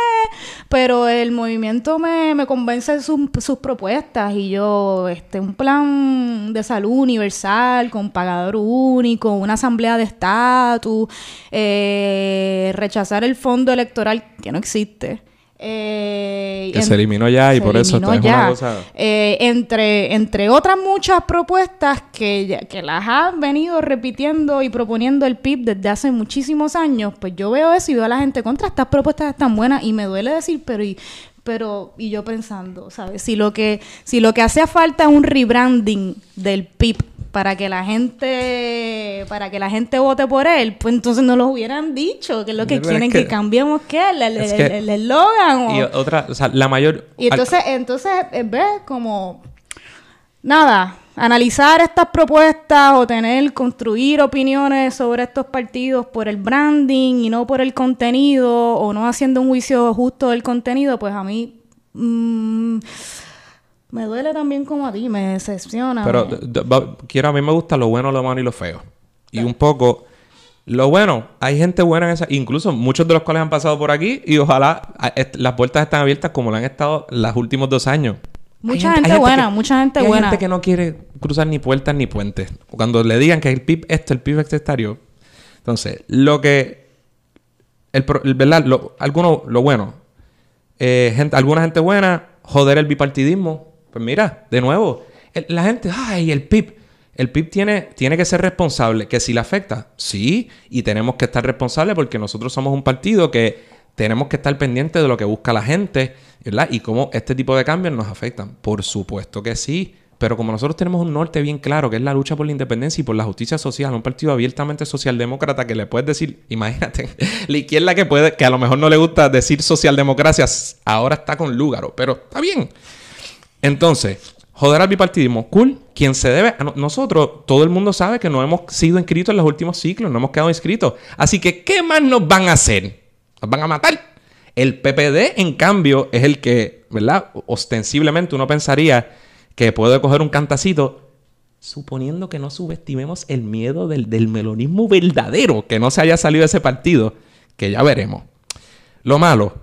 pero el movimiento me, me convence de sus, sus propuestas y yo, este, un plan de salud universal con pagador único, una asamblea de estatus, eh, rechazar el fondo electoral que no existe. Eh, Que en- se eliminó ya y se por eso esta es una cosa- Eh, entre, entre otras muchas propuestas que, que las ha venido repitiendo y proponiendo el PIB desde hace muchísimos años, pues yo veo eso y veo a la gente contra estas propuestas están buenas y me duele decir, pero y, pero y yo pensando, ¿sabes? Si lo que si lo que hacía falta es un rebranding del PIB para que la gente para que la gente vote por él, pues entonces no lo hubieran dicho, que es lo que Pero es quieren que- que, cambiemos qué, el el- es el- que- el eslogan o- Y otra, o sea, la mayor. y entonces, entonces eh, ves como nada, analizar estas propuestas o tener, construir opiniones sobre estos partidos por el branding y no por el contenido, o no haciendo un juicio justo del contenido, pues a mí mm, me duele también como a ti, me decepciona. Pero quiero, a mí me gusta lo bueno, lo malo y lo feo. Y un poco, lo bueno, hay gente buena en esa, incluso muchos de los cuales han pasado por aquí y ojalá las puertas están abiertas como lo han estado los últimos dos años. Hay Mucha hay gente buena, que- mucha gente y hay buena. gente que no quiere cruzar ni puertas ni puentes. Cuando le digan que el PIB este, el PIB exterior. Entonces, lo que... El, ¿Verdad? Lo, alguno, lo bueno. Eh, gente, alguna gente buena, joder el bipartidismo. Pues mira, de nuevo, la gente, ay, el PIB. El PIB tiene, tiene que ser responsable. Que si le afecta, sí, y tenemos que estar responsables porque nosotros somos un partido que tenemos que estar pendientes de lo que busca la gente, ¿verdad? Y cómo este tipo de cambios nos afectan. Por supuesto que sí. Pero como nosotros tenemos un norte bien claro, que es la lucha por la independencia y por la justicia social, un partido abiertamente socialdemócrata que le puedes decir, imagínate, la izquierda que puede, que a lo mejor no le gusta decir socialdemocracia, ahora está con Lúgaro, pero está bien. Entonces, joder al bipartidismo, cool. Quien se debe, a no- nosotros, todo el mundo sabe que no hemos sido inscritos en los últimos ciclos, no hemos quedado inscritos. Así que, ¿qué más nos van a hacer? Nos van a matar. El PPD, en cambio, es el que, ¿verdad? Ostensiblemente uno pensaría que puede coger un cantacito, suponiendo que no subestimemos el miedo del, del melonismo verdadero, que no se haya salido de ese partido, que ya veremos. Lo malo,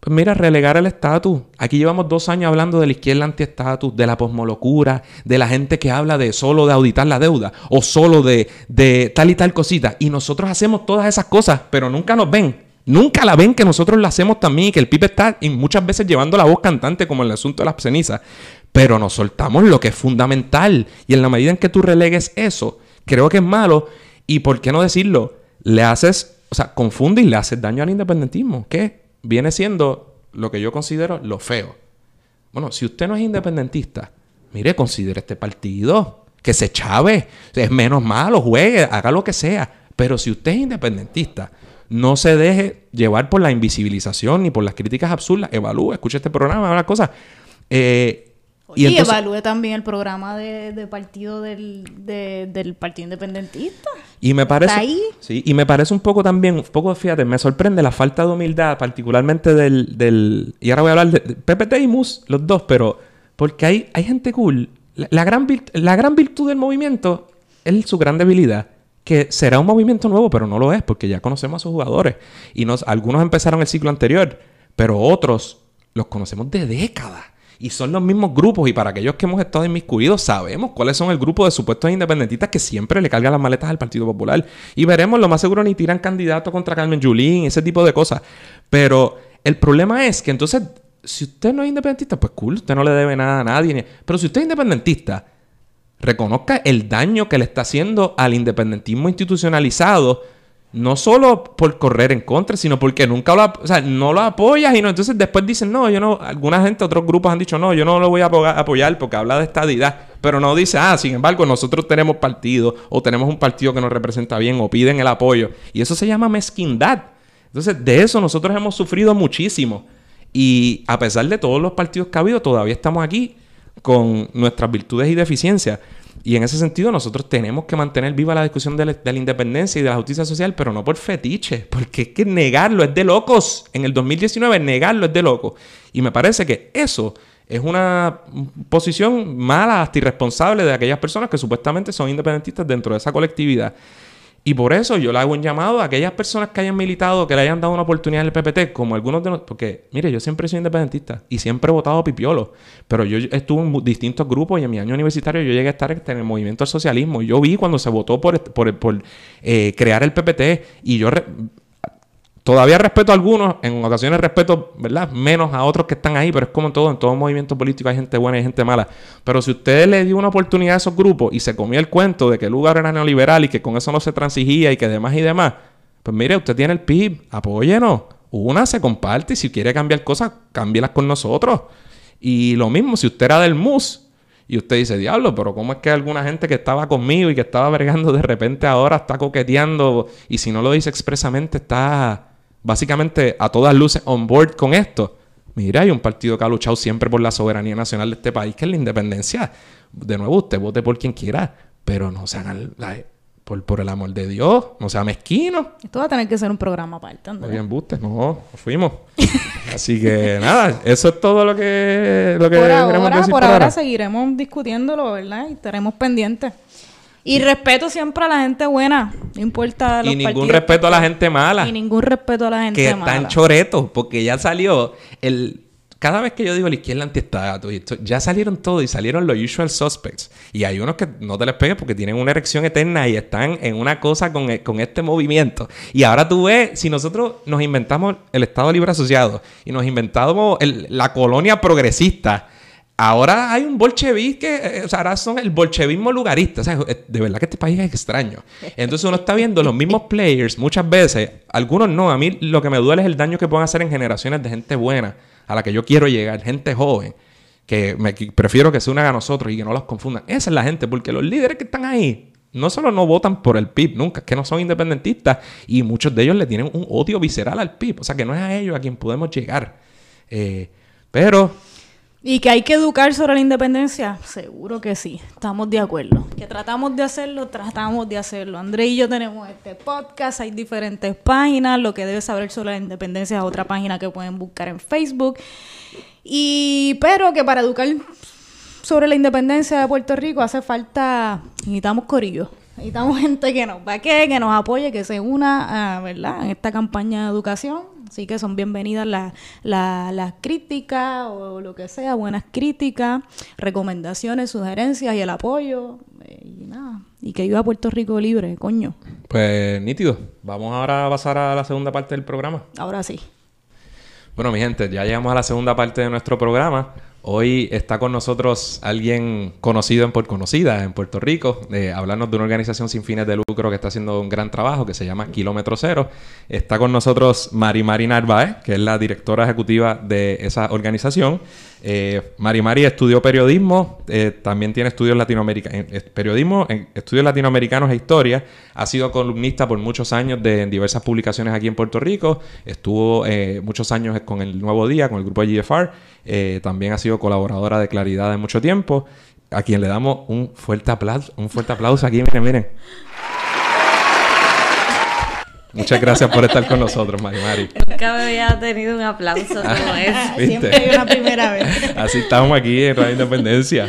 Pues mira, relegar el estatus. Aquí llevamos dos años hablando de la izquierda anti-estatus, de la posmolocura, de la gente que habla de solo de auditar la deuda o solo de, de tal y tal cosita. Y nosotros hacemos todas esas cosas, pero nunca nos ven. Nunca la ven que nosotros lo hacemos también y que el Pipe está y muchas veces llevando la voz cantante como en el asunto de las cenizas. Pero nos soltamos lo que es fundamental. Y en la medida en que tú relegues eso, creo que es malo. Y por qué no decirlo, le haces, o sea, confunde y le haces daño al independentismo. ¿Qué? Viene siendo lo que yo considero lo feo. Bueno, si usted no es independentista, mire, considere este partido, que se chave, es menos malo, juegue, haga lo que sea. Pero si usted es independentista, no se deje llevar por la invisibilización ni por las críticas absurdas. Evalúe, escuche este programa, una cosa. Eh, y, evalúe también el programa de, partido del, del, Partido Independentista. Y me parece. ahí? Sí, y me parece un poco también, un poco, fíjate, me sorprende la falta de humildad, particularmente del. del y ahora voy a hablar de, PPT y MUS, los dos, pero. Porque hay, hay gente cool. La, gran la gran virtud del movimiento es su gran debilidad. Que será un movimiento nuevo, pero no lo es, porque ya conocemos a sus jugadores. Y nos, algunos empezaron el ciclo anterior, pero otros los conocemos de décadas. Y son los mismos grupos. Y para aquellos que hemos estado inmiscuidos, sabemos cuáles son el grupo de supuestos independentistas que siempre le cargan las maletas al Partido Popular. Y veremos, lo más seguro, ni tiran candidato contra Carmen Yulín, ese tipo de cosas. Pero el problema es que entonces, si usted no es independentista, pues cool, usted no le debe nada a nadie. Pero si usted es independentista, reconozca el daño que le está haciendo al independentismo institucionalizado no solo por correr en contra, sino porque nunca lo, o sea, no lo apoyas y no, entonces después dicen, no, yo no, alguna gente, otros grupos han dicho, no, yo no lo voy a apoyar porque habla de estadidad, pero no dice, ah, sin embargo, nosotros tenemos partido o tenemos un partido que nos representa bien o piden el apoyo. Y eso se llama mezquindad. Entonces, de eso nosotros hemos sufrido muchísimo. Y a pesar de todos los partidos que ha habido, todavía estamos aquí con nuestras virtudes y deficiencias. Y en ese sentido nosotros tenemos que mantener viva la discusión de la, independencia y de la justicia social, pero no por fetiche, porque es que negarlo es de locos. En el 2019 negarlo es de locos. Y me parece que eso es una posición mala, hasta irresponsable de aquellas personas que supuestamente son independentistas dentro de esa colectividad. Y por eso yo le hago un llamado a aquellas personas que hayan militado, que le hayan dado una oportunidad en el PPT, como algunos de nosotros. Porque, mire, yo siempre sido independentista y siempre he votado pipiolo. Pero yo estuve en distintos grupos y en mi año universitario yo llegué a estar en el movimiento del socialismo. Yo vi cuando se votó por, por, eh, crear el PPT y yo Todavía respeto a algunos, en ocasiones respeto, ¿verdad? Menos a otros que están ahí, pero es como en todo, en todo movimiento político hay gente buena y gente mala. Pero si usted le dio una oportunidad a esos grupos y se comió el cuento de que el lugar era neoliberal y que con eso no se transigía y que demás y demás, pues mire, usted tiene el PIB, apóyenos. Una se comparte y si quiere cambiar cosas, cámbielas con nosotros. Y lo mismo, si usted era del MUS y usted dice, diablo, pero ¿cómo es que alguna gente que estaba conmigo y que estaba bregando de repente ahora está coqueteando y si no lo dice expresamente está básicamente a todas luces on board con esto. Mira, hay un partido que ha luchado siempre por la soberanía nacional de este país, que es la independencia. De nuevo, usted vote por quien quiera, pero no se hagan por, por, el amor de Dios, no sea mezquino. Esto va a tener que ser un programa aparte. Muy bien, buste, no, fuimos. Así que nada, eso es todo lo que, lo que por ahora, por, ahora seguiremos discutiéndolo, ¿verdad? Y estaremos pendientes. Y respeto siempre a la gente buena, no importa los Y ningún respeto a la gente mala. Y ningún respeto a la gente mala. Que están choretos, porque ya salió el... Cada vez que yo digo la izquierda antiestado, ya salieron todos y salieron los usual suspects. Y hay unos que no te les pegues porque tienen una erección eterna y están en una cosa con, e, con este movimiento. Y ahora tú ves, si nosotros nos inventamos el Estado Libre Asociado y nos inventamos la colonia progresista Ahora hay un bolchevique, eh, o sea, ahora son el bolchevismo lugarista. O sea, de verdad que este país es extraño. Entonces uno está viendo los mismos players muchas veces, algunos no. A mí lo que me duele es el daño que pueden hacer en generaciones de gente buena, a la que yo quiero llegar, gente joven, que, prefiero que se unan a nosotros y que no los confundan. Esa es la gente, porque los líderes que están ahí no solo no votan por el PIB nunca, es que no son independentistas y muchos de ellos le tienen un odio visceral al PIB. O sea, que no es a ellos a quien podemos llegar. Eh, pero ¿Y que hay que educar sobre la independencia? Seguro que sí, estamos de acuerdo. Que tratamos de hacerlo, tratamos de hacerlo. André y yo tenemos este podcast, hay diferentes páginas, lo que debes saber sobre la independencia es otra página que pueden buscar en Facebook. Y pero que para educar sobre la independencia de Puerto Rico hace falta, necesitamos corillo. Necesitamos gente que nos va que nos apoye, que se una, ¿verdad? En esta campaña de educación Así que son bienvenidas las críticas o lo que sea, buenas críticas, recomendaciones, sugerencias y el apoyo. eh, y nada, y que viva Puerto Rico libre, coño. Pues nítido. Vamos ahora a pasar a la segunda parte del programa. Ahora sí. Bueno, mi gente, ya llegamos a la segunda parte de nuestro programa. Hoy está con nosotros alguien conocido en por conocida en Puerto Rico, eh, hablarnos de una organización sin fines de lucro que está haciendo un gran trabajo que se llama Kilómetro Cero. Está con nosotros Mari Mari Narváez, que es la directora ejecutiva de esa organización. Eh, Mari Mari estudió periodismo, eh, también tiene estudios latinoamericanos, periodismo, estudios latinoamericanos e historia. Ha sido columnista por muchos años de en diversas publicaciones aquí en Puerto Rico. Estuvo eh, muchos años con el Nuevo Día, con el grupo GFR. Eh, también ha sido colaboradora de Claridad de mucho tiempo. A quien le damos un fuerte aplauso, un fuerte aplauso aquí, miren, miren. Muchas gracias por estar con nosotros, Mari Mari. Nunca me había tenido un aplauso como ese. ¿Viste? Siempre hay una primera vez. Así estamos aquí en Radio Independencia.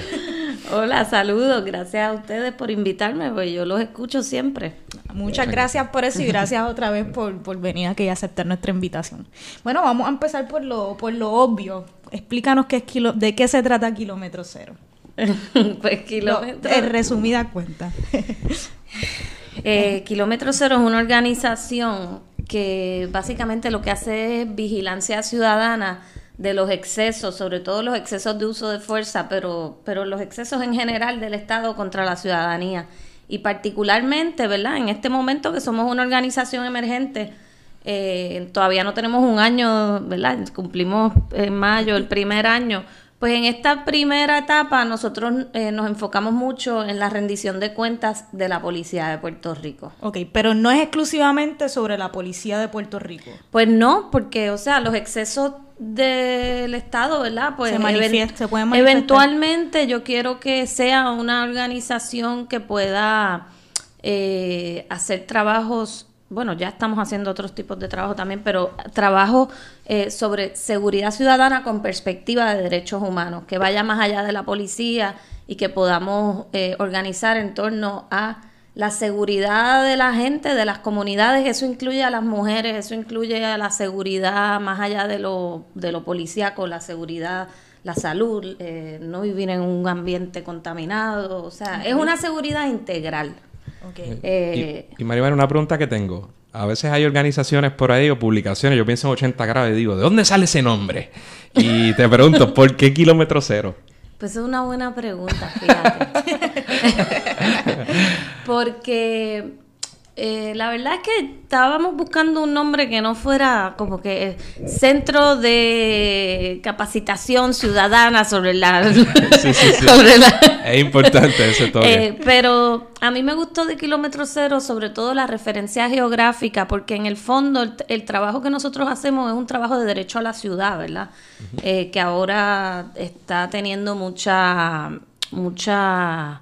Hola, saludos. Gracias a ustedes por invitarme, pues yo los escucho siempre. Muchas gracias por eso y gracias otra vez por, por venir aquí y aceptar nuestra invitación. Bueno, vamos a empezar por lo, por lo obvio. Explícanos qué es kilo, de qué se trata Kilómetro Cero. pues kilómetro, en resumida cuenta. eh, Kilómetro Cero es una organización que básicamente lo que hace es vigilancia ciudadana de los excesos, sobre todo los excesos de uso de fuerza, pero, pero los excesos en general del Estado contra la ciudadanía. Y particularmente, ¿verdad? En este momento que somos una organización emergente, eh, todavía no tenemos un año, ¿verdad? Cumplimos en mayo el primer año. Pues en esta primera etapa nosotros eh, nos enfocamos mucho en la rendición de cuentas de la policía de Puerto Rico. Ok, pero no es exclusivamente sobre la policía de Puerto Rico. Pues no, porque, o sea, los excesos del Estado, ¿verdad? Pues Se manifiesta- se pueden manifestar. eventualmente yo quiero que sea una organización que pueda eh, hacer trabajos, bueno, ya estamos haciendo otros tipos de trabajo también, pero trabajo eh, sobre seguridad ciudadana con perspectiva de derechos humanos, que vaya más allá de la policía y que podamos eh, organizar en torno a la seguridad de la gente, de las comunidades, eso incluye a las mujeres, eso incluye a la seguridad más allá de lo, de lo policíaco, la seguridad, la salud, eh, no vivir en un ambiente contaminado, o sea, es una seguridad integral. Ok. Eh, Y, y Maribel, una pregunta que tengo. A veces hay organizaciones por ahí o publicaciones, yo pienso en 80 grados y digo, ¿de dónde sale ese nombre? Y te pregunto, ¿por qué kilómetro cero? Pues es una buena pregunta, fíjate. Porque eh, la verdad es que estábamos buscando un nombre que no fuera como que eh, Centro de Capacitación Ciudadana sobre la... Sí, sí, sí. sobre la- Es importante ese toque. Eh, pero a mí me gustó de Kilómetro Cero sobre todo la referencia geográfica, porque en el fondo el, el trabajo que nosotros hacemos es un trabajo de derecho a la ciudad, ¿verdad? Eh, que ahora está teniendo mucha, mucha,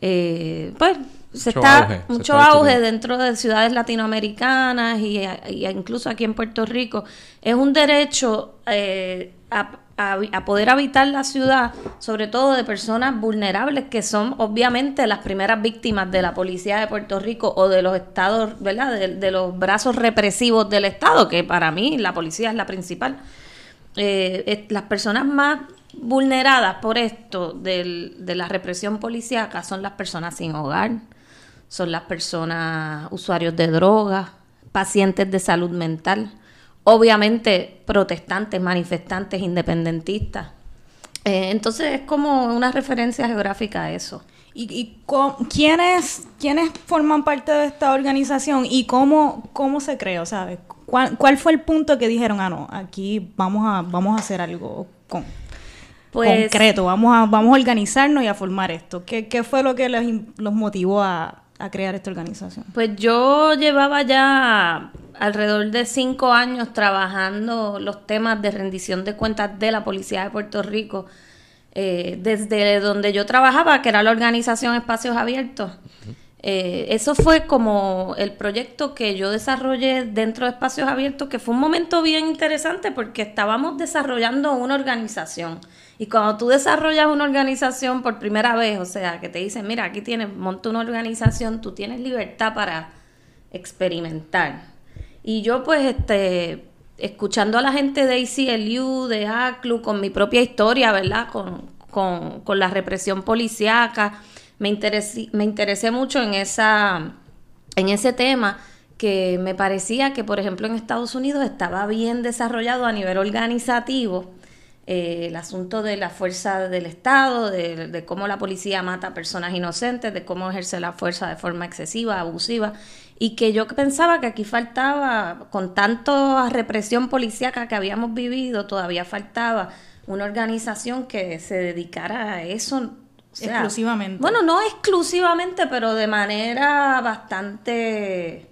eh, pues se Mucho está auge, se mucho está auge dentro de ciudades latinoamericanas y, y incluso aquí en Puerto Rico. Es un derecho eh, a, a- a poder habitar la ciudad, sobre todo de personas vulnerables que son obviamente las primeras víctimas de la policía de Puerto Rico o de los estados, ¿verdad? De, de los brazos represivos del Estado, que para mí la policía es la principal. Eh, es- las personas más vulneradas por esto del- de la represión policíaca son las personas sin hogar, son las personas usuarios de drogas, pacientes de salud mental, obviamente protestantes, manifestantes, independentistas. Eh, entonces es como una referencia geográfica a eso. ¿Y, quiénes, quiénes forman parte de esta organización y cómo, cómo se creó? ¿Sabes? ¿Cuál, cuál fue el punto que dijeron, ah, no, aquí vamos a, vamos a hacer algo con, Pues- concreto, vamos a, vamos a organizarnos y a formar esto? ¿Qué, qué fue lo que in- los motivó a, a crear esta organización? Pues yo llevaba ya alrededor de cinco años trabajando los temas de rendición de cuentas de la Policía de Puerto Rico, eh, desde donde yo trabajaba, que era la organización Espacios Abiertos. Eh, eso fue como el proyecto que yo desarrollé dentro de Espacios Abiertos, que fue un momento bien interesante porque estábamos desarrollando una organización. Y cuando tú desarrollas una organización por primera vez, o sea, que te dicen, mira, aquí tienes, monta una organización, tú tienes libertad para experimentar. Y yo pues este escuchando a la gente de ACLU, de ACLU, con mi propia historia, ¿verdad? Con, con, con la represión policíaca, me interesé, me interesé mucho en, esa, en ese tema que me parecía que, por ejemplo, en Estados Unidos estaba bien desarrollado a nivel organizativo eh, el asunto de la fuerza del Estado, de, de, cómo la policía mata a personas inocentes, de cómo ejerce la fuerza de forma excesiva, abusiva, y que yo pensaba que aquí faltaba, con tanta represión policíaca que habíamos vivido, todavía faltaba una organización que se dedicara a eso. exclusivamente. Bueno, no exclusivamente, pero de manera bastante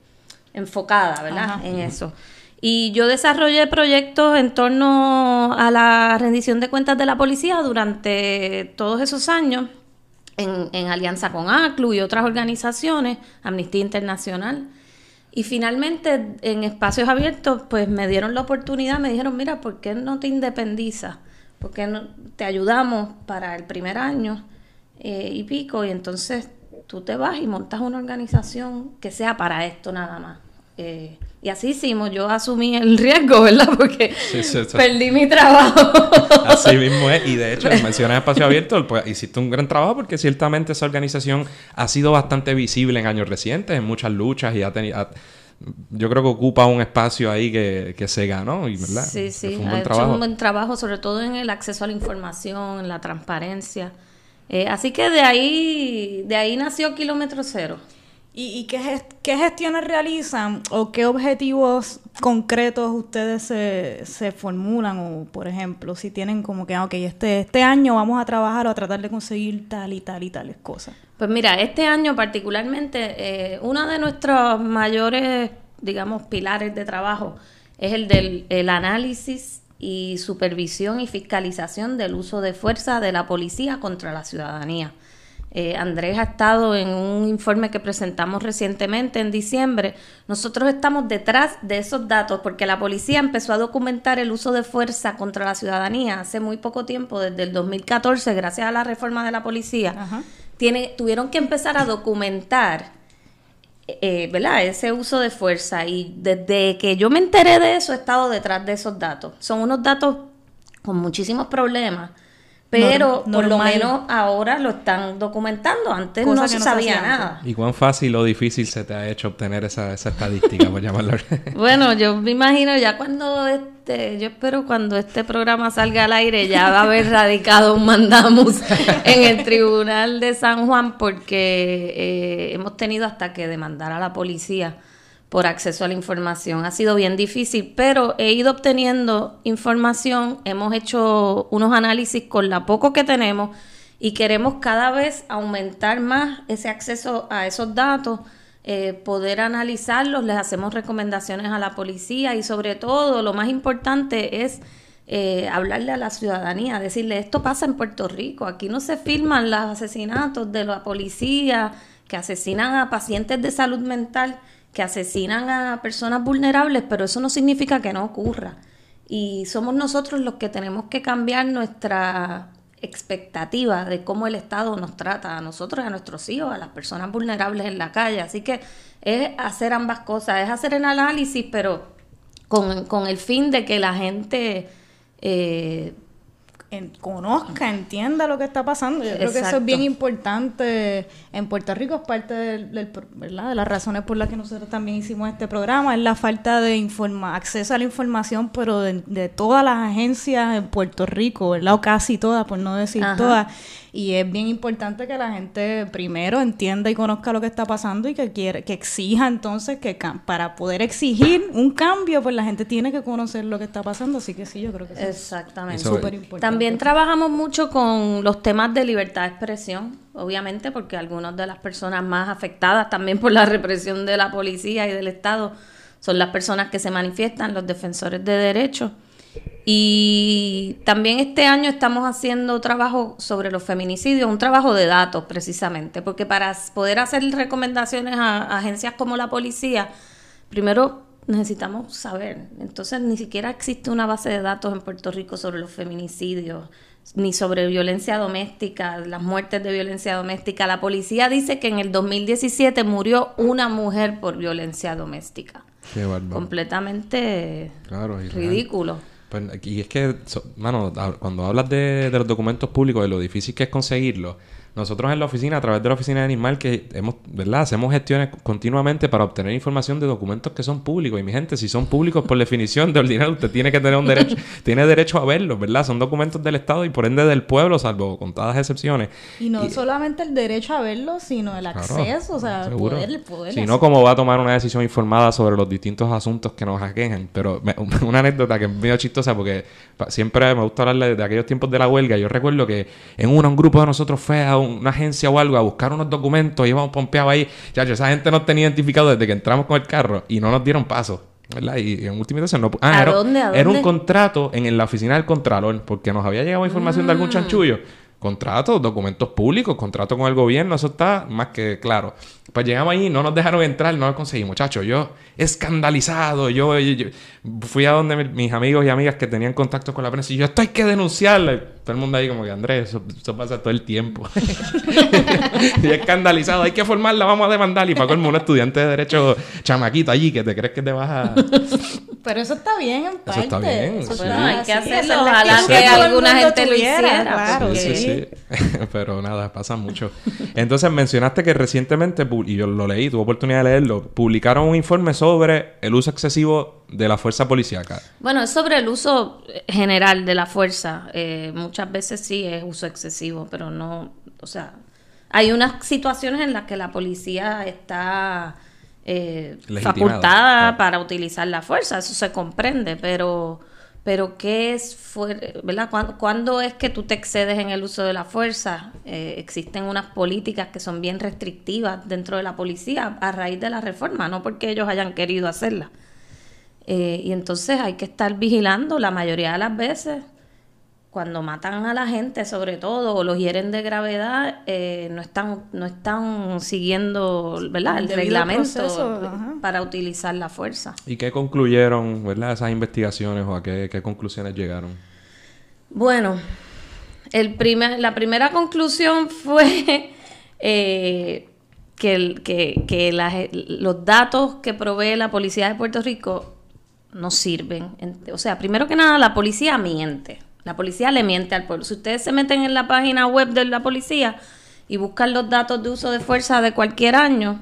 enfocada, ¿verdad? En eso. Y yo desarrollé proyectos en torno a la rendición de cuentas de la policía durante todos esos años, en, alianza con ACLU y otras organizaciones, Amnistía Internacional. Y finalmente, en espacios abiertos, pues me dieron la oportunidad, me dijeron, mira, ¿por qué no te independizas? ¿Por qué no te ayudamos para el primer año eh, y pico? Y entonces tú te vas y montas una organización que sea para esto nada más. Eh, y así hicimos, yo asumí el riesgo, ¿verdad? Porque Sí, sí, sí. perdí mi trabajo. Así mismo es. Y de hecho, mencionas Espacio Abierto, pues hiciste un gran trabajo porque ciertamente esa organización ha sido bastante visible en años recientes, en muchas luchas y ha tenido... Yo creo que ocupa un espacio ahí que, que se ganó, y ¿verdad? Sí, sí, fue un ha buen hecho trabajo. un buen trabajo, sobre todo en el acceso a la información, en la transparencia. Eh, así que de ahí, de ahí nació Kilómetro Cero. ¿Y, qué, gest- qué gestiones realizan o qué objetivos concretos ustedes se, se formulan? O, por ejemplo, si tienen como que, ah, ok, este, este año vamos a trabajar o a tratar de conseguir tal y tal y tales cosas. Pues mira, este año particularmente, eh, uno de nuestros mayores, digamos, pilares de trabajo es el del el análisis y supervisión y fiscalización del uso de fuerza de la policía contra la ciudadanía. Eh, Andrés ha estado en un informe que presentamos recientemente en diciembre. Nosotros estamos detrás de esos datos porque la policía empezó a documentar el uso de fuerza contra la ciudadanía hace muy poco tiempo, desde el 2014, gracias a la reforma de la policía Ajá. tiene, tuvieron que empezar a documentar eh, ¿verdad? ese uso de fuerza y desde que yo me enteré de eso he estado detrás de esos datos. Son unos datos con muchísimos problemas, pero Norm- por lo menos ahora lo están documentando. Antes Cosa no se no sabía nada. ¿Y cuán fácil o difícil se te ha hecho obtener esa, esa estadística, por llamarlo? Bueno, yo me imagino ya cuando este, yo espero cuando este programa salga al aire ya va a haber radicado un mandamus en el tribunal de San Juan porque eh, hemos tenido hasta que demandar a la policía por acceso a la información. Ha sido bien difícil, pero he ido obteniendo información, hemos hecho unos análisis con la poco que tenemos y queremos cada vez aumentar más ese acceso a esos datos eh, poder analizarlos, les hacemos recomendaciones a la policía y sobre todo lo más importante es eh, hablarle a la ciudadanía, decirle esto pasa en Puerto Rico, aquí no se filman los asesinatos de la policía que asesinan a pacientes de salud mental, que asesinan a personas vulnerables, pero eso no significa que no ocurra. Y somos nosotros los que tenemos que cambiar nuestra expectativa de cómo el Estado nos trata a nosotros, a nuestros hijos, a las personas vulnerables en la calle. Así que es hacer ambas cosas, es hacer el análisis, pero con, con el fin de que la gente eh, en- conozca, entienda lo que está pasando. Yo creo que eso es bien importante en Puerto Rico, es parte del, del de las razones por las que nosotros también hicimos este programa, es la falta de informa acceso a la información, pero de, de todas las agencias en Puerto Rico, ¿verdad? O casi todas, por no decir Ajá. todas. Y es bien importante que la gente primero entienda y conozca lo que está pasando y que quiere, que exija entonces que para poder exigir un cambio, pues la gente tiene que conocer lo que está pasando. Así que sí, yo creo que sí. es Exactamente. Súper importante. También trabajamos mucho con los temas de libertad de expresión, obviamente, porque algunas de las personas más afectadas también por la represión de la policía y del Estado son las personas que se manifiestan, los defensores de derechos. Y también este año estamos haciendo trabajo sobre los feminicidios, un trabajo de datos precisamente, porque para poder hacer recomendaciones a, a agencias como la policía, primero necesitamos saber. Entonces ni siquiera existe una base de datos en Puerto Rico sobre los feminicidios, ni sobre violencia doméstica, las muertes de violencia doméstica. La policía dice que en el 2017 murió una mujer por violencia doméstica. Qué bárbaro. completamente Claro, ridículo. Pues, y es que, so- mano, cuando hablas de, de los documentos públicos, de lo difícil que es conseguirlos, nosotros en la oficina, a través de la oficina de Animal, que hemos, ¿verdad? Hacemos gestiones continuamente para obtener información de documentos que son públicos. Y mi gente, si son públicos por definición de ordinario, usted tiene que tener un derecho, tiene derecho a verlos, ¿verdad? Son documentos del Estado y por ende del pueblo, salvo contadas excepciones. Y no solamente el derecho a verlo, sino el Claro, acceso, o sea, el poder, el poder. Si no, ¿cómo va a tomar una decisión informada sobre los distintos asuntos que nos aquejan? Pero me- una anécdota que es medio chistosa porque siempre me gusta hablarle de aquellos tiempos de la huelga. Yo recuerdo que en uno un grupo de nosotros fue a un- una agencia o algo a buscar unos documentos y íbamos pompeados ahí. Chacho, esa gente nos tenía identificado desde que entramos con el carro y no nos dieron paso. ¿Verdad? Y, y en última instancia no... Ah, ¿A era, dónde? ¿A era un contrato en, en la oficina del Contralor porque nos había llegado información de algún chanchullo. Contratos, documentos públicos, contrato con el gobierno, eso está más que claro. Pues llegamos ahí, no nos dejaron entrar, no lo conseguimos, muchachos. Yo, escandalizado, yo, fui a donde mi- mis amigos y amigas que tenían contacto con la prensa y yo, esto hay que denunciarle. Todo el mundo ahí como que, Andrés, eso, pasa todo el tiempo. y escandalizado, hay que formarla, vamos a demandar. Y para colmo, un estudiante de derecho chamaquito allí que te crees que te vas a... Pero eso está bien en parte. está bien, Eso sí. Bueno, hay que hacerlo. Ojalá que alguna gente lo hiciera, Claro, Sí, sí. Pero nada, pasa mucho. Entonces mencionaste que recientemente, y yo lo leí, tuve oportunidad de leerlo, publicaron un informe sobre el uso excesivo de la fuerza policíaca. Bueno, es sobre el uso general de la fuerza. Eh, muchas veces sí es uso excesivo, pero no, o sea, hay unas situaciones en las que la policía está eh, facultada para utilizar la fuerza, eso se comprende, pero, pero ¿qué es, verdad? ¿Cuándo, cuándo es que tú te excedes en el uso de la fuerza? Eh, existen unas políticas que son bien restrictivas dentro de la policía a raíz de la reforma, no porque ellos hayan querido hacerla. Eh, y entonces hay que estar vigilando la mayoría de las veces. Cuando matan a la gente, sobre todo, o los hieren de gravedad, eh, no están no están siguiendo ¿verdad? El reglamento proceso, para utilizar la fuerza. ¿Y qué concluyeron, verdad, esas investigaciones o a qué, qué conclusiones llegaron? Bueno, el primer, la primera conclusión fue eh, que, el- que, que las- los datos que provee la policía de Puerto Rico no sirven. En- O sea, primero que nada, la policía miente. La policía le miente al pueblo. Si ustedes se meten en la página web de la policía y buscan los datos de uso de fuerza de cualquier año,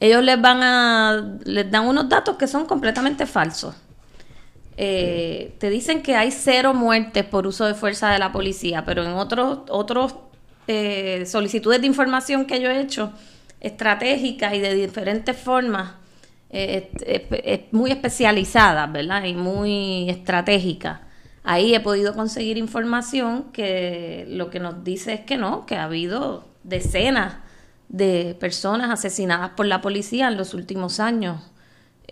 ellos les van a les dan unos datos que son completamente falsos. Eh, te dicen que hay cero muertes por uso de fuerza de la policía, pero en otros otros eh, solicitudes de información que yo he hecho, estratégicas y de diferentes formas, eh, es- muy especializadas, ¿verdad? Y muy estratégicas. Ahí he podido conseguir información que lo que nos dice es que no, que ha habido decenas de personas asesinadas por la policía en los últimos años.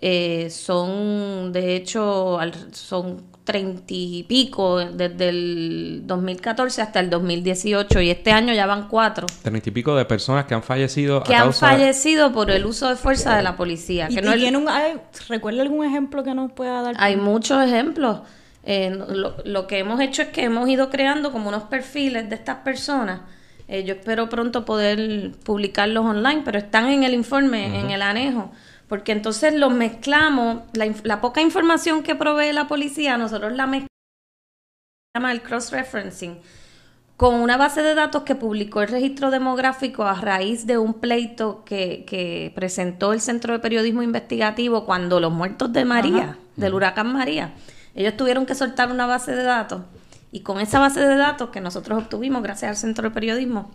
Eh, son, de hecho, al- son treinta y pico desde el 2014 hasta el 2018 y este año ya van cuatro Treinta y pico de personas que han fallecido que a han fallecido por el uso de fuerza de la policía. ¿Y, Que y no es- tiene un, ay, ¿Recuerda algún ejemplo que nos pueda dar? hay muchos ejemplos. Eh, lo, lo que hemos hecho es que hemos ido creando como unos perfiles de estas personas. Eh, yo espero pronto poder publicarlos online, pero están en el informe, en el anejo, porque entonces los mezclamos, la, la poca información que provee la policía, nosotros la mezclamos, se llama el cross-referencing, con una base de datos que publicó el registro demográfico a raíz de un pleito que, que presentó el Centro de Periodismo Investigativo cuando los muertos de María, del huracán María, ellos tuvieron que soltar una base de datos y con esa base de datos que nosotros obtuvimos gracias al Centro de Periodismo,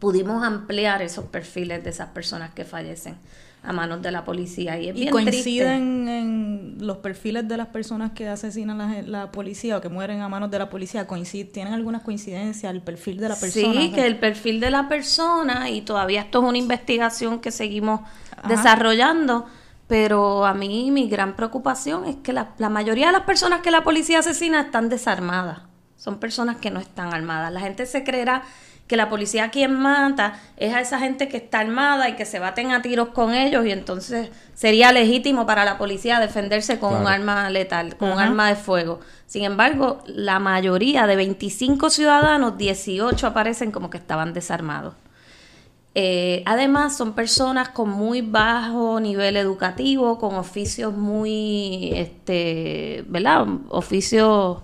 pudimos ampliar esos perfiles de esas personas que fallecen a manos de la policía. Y es ¿Y bien coinciden en los perfiles de las personas que asesinan la, la policía o que mueren a manos de la policía? Coincid ¿Tienen algunas coincidencias el perfil de la persona? Sí, que el perfil de la persona, y todavía esto es una investigación que seguimos Ajá. desarrollando, pero a mí mi gran preocupación es que la, la mayoría de las personas que la policía asesina están desarmadas. Son personas que no están armadas. La gente se creerá que la policía quien mata es a esa gente que está armada y que se baten a tiros con ellos y entonces sería legítimo para la policía defenderse con un arma letal, con un arma de fuego. Sin embargo, la mayoría de 25 ciudadanos, 18 aparecen como que estaban desarmados. Eh, además, son personas con muy bajo nivel educativo, con oficios muy, este, ¿verdad? Oficios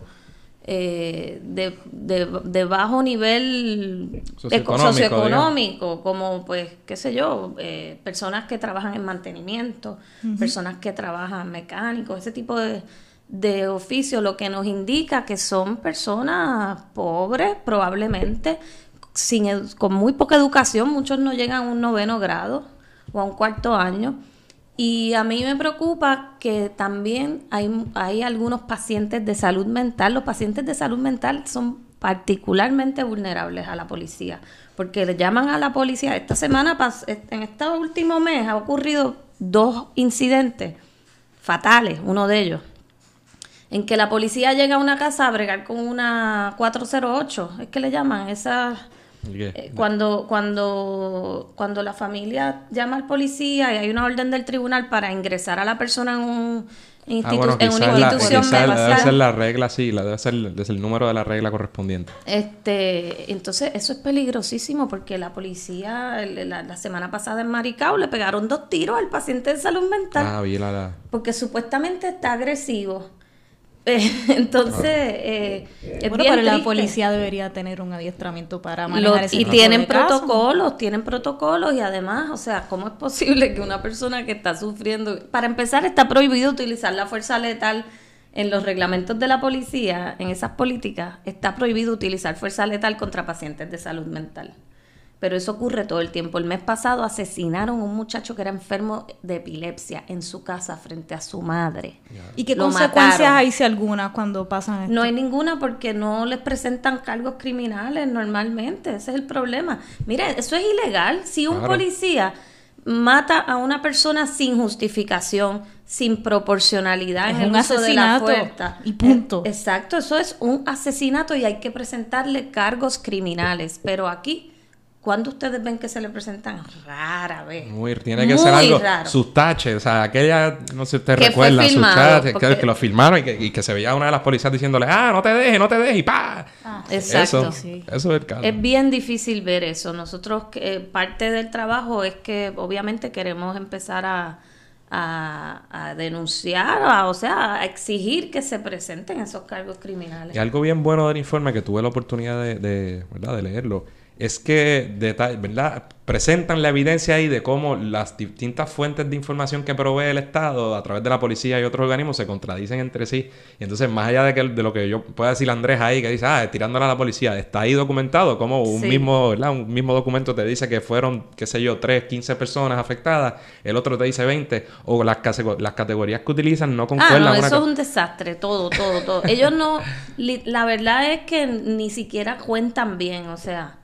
eh, de, de, bajo nivel socioeconómico, como, pues, qué sé yo, eh, personas que trabajan en mantenimiento, personas que trabajan mecánicos, ese tipo de, de oficio, lo que nos indica que son personas pobres, probablemente, sin, con muy poca educación, muchos no llegan a un noveno grado o a un cuarto año. Y a mí me preocupa que también hay, hay algunos pacientes de salud mental. Los pacientes de salud mental son particularmente vulnerables a la policía, porque le llaman a la policía. Esta semana, en este último mes, ha ocurrido dos incidentes fatales, uno de ellos, en que la policía llega a una casa a bregar con una 408, es que le llaman, esa eh, cuando, cuando, cuando la familia llama al policía y hay una orden del tribunal para ingresar a la persona en, un ah, en una institución la, debe ser la regla, sí, la debe ser el número de la regla correspondiente. Este, entonces, eso es peligrosísimo porque la policía la, semana pasada en Maricao le pegaron dos tiros al paciente de salud mental. Ah, la... Porque supuestamente está agresivo. Entonces, eh, bueno, pero la policía debería tener un adiestramiento para manejar ese Y tienen protocolos, tienen protocolos y además, o sea, ¿cómo es posible que una persona que está sufriendo, para empezar, está prohibido utilizar la fuerza letal en los reglamentos de la policía, en esas políticas, está prohibido utilizar fuerza letal contra pacientes de salud mental pero eso ocurre todo el tiempo. El mes pasado asesinaron a un muchacho que era enfermo de epilepsia en su casa frente a su madre. ¿Y qué consecuencias hay si alguna cuando pasan esto? No hay ninguna porque no les presentan cargos criminales normalmente. Ese es el problema. Mire, eso es ilegal. Si un policía mata a una persona sin justificación, sin proporcionalidad en el uso de la fuerza. Y punto. exacto, eso es un asesinato y hay que presentarle cargos criminales. Pero aquí ¿Cuándo ustedes ven que se le presentan? Rara vez. Muy, tiene que ser algo. Sus taches, o sea, aquella, no sé si usted recuerda, sus taches, que, lo filmaron y que, se veía una de las policías diciéndole, ah, no te dejes, no te dejes, y pa. Ah, exacto. Eso, eso es el caso. Es bien difícil ver eso. Nosotros, eh, parte del trabajo es que obviamente queremos empezar a, a, denunciar, o sea, a exigir que se presenten esos cargos criminales. Y algo bien bueno del informe que tuve la oportunidad de, de, ¿verdad? de leerlo es que, ¿verdad? presentan la evidencia ahí de cómo las distintas fuentes de información que provee el Estado a través de la policía y otros organismos se contradicen entre sí. Y entonces, más allá de, que, de lo que yo pueda decir Andrés ahí, que dice, ah, tirándola a la policía, está ahí documentado como un, mismo, ¿verdad? un mismo documento te dice que fueron, qué sé yo, 3, 15 personas afectadas, el otro te dice 20, o las, las categorías que utilizan no concuerdan. Ah, no, eso es un desastre, todo, todo, todo. Ellos no, la verdad es que ni siquiera cuentan bien, o sea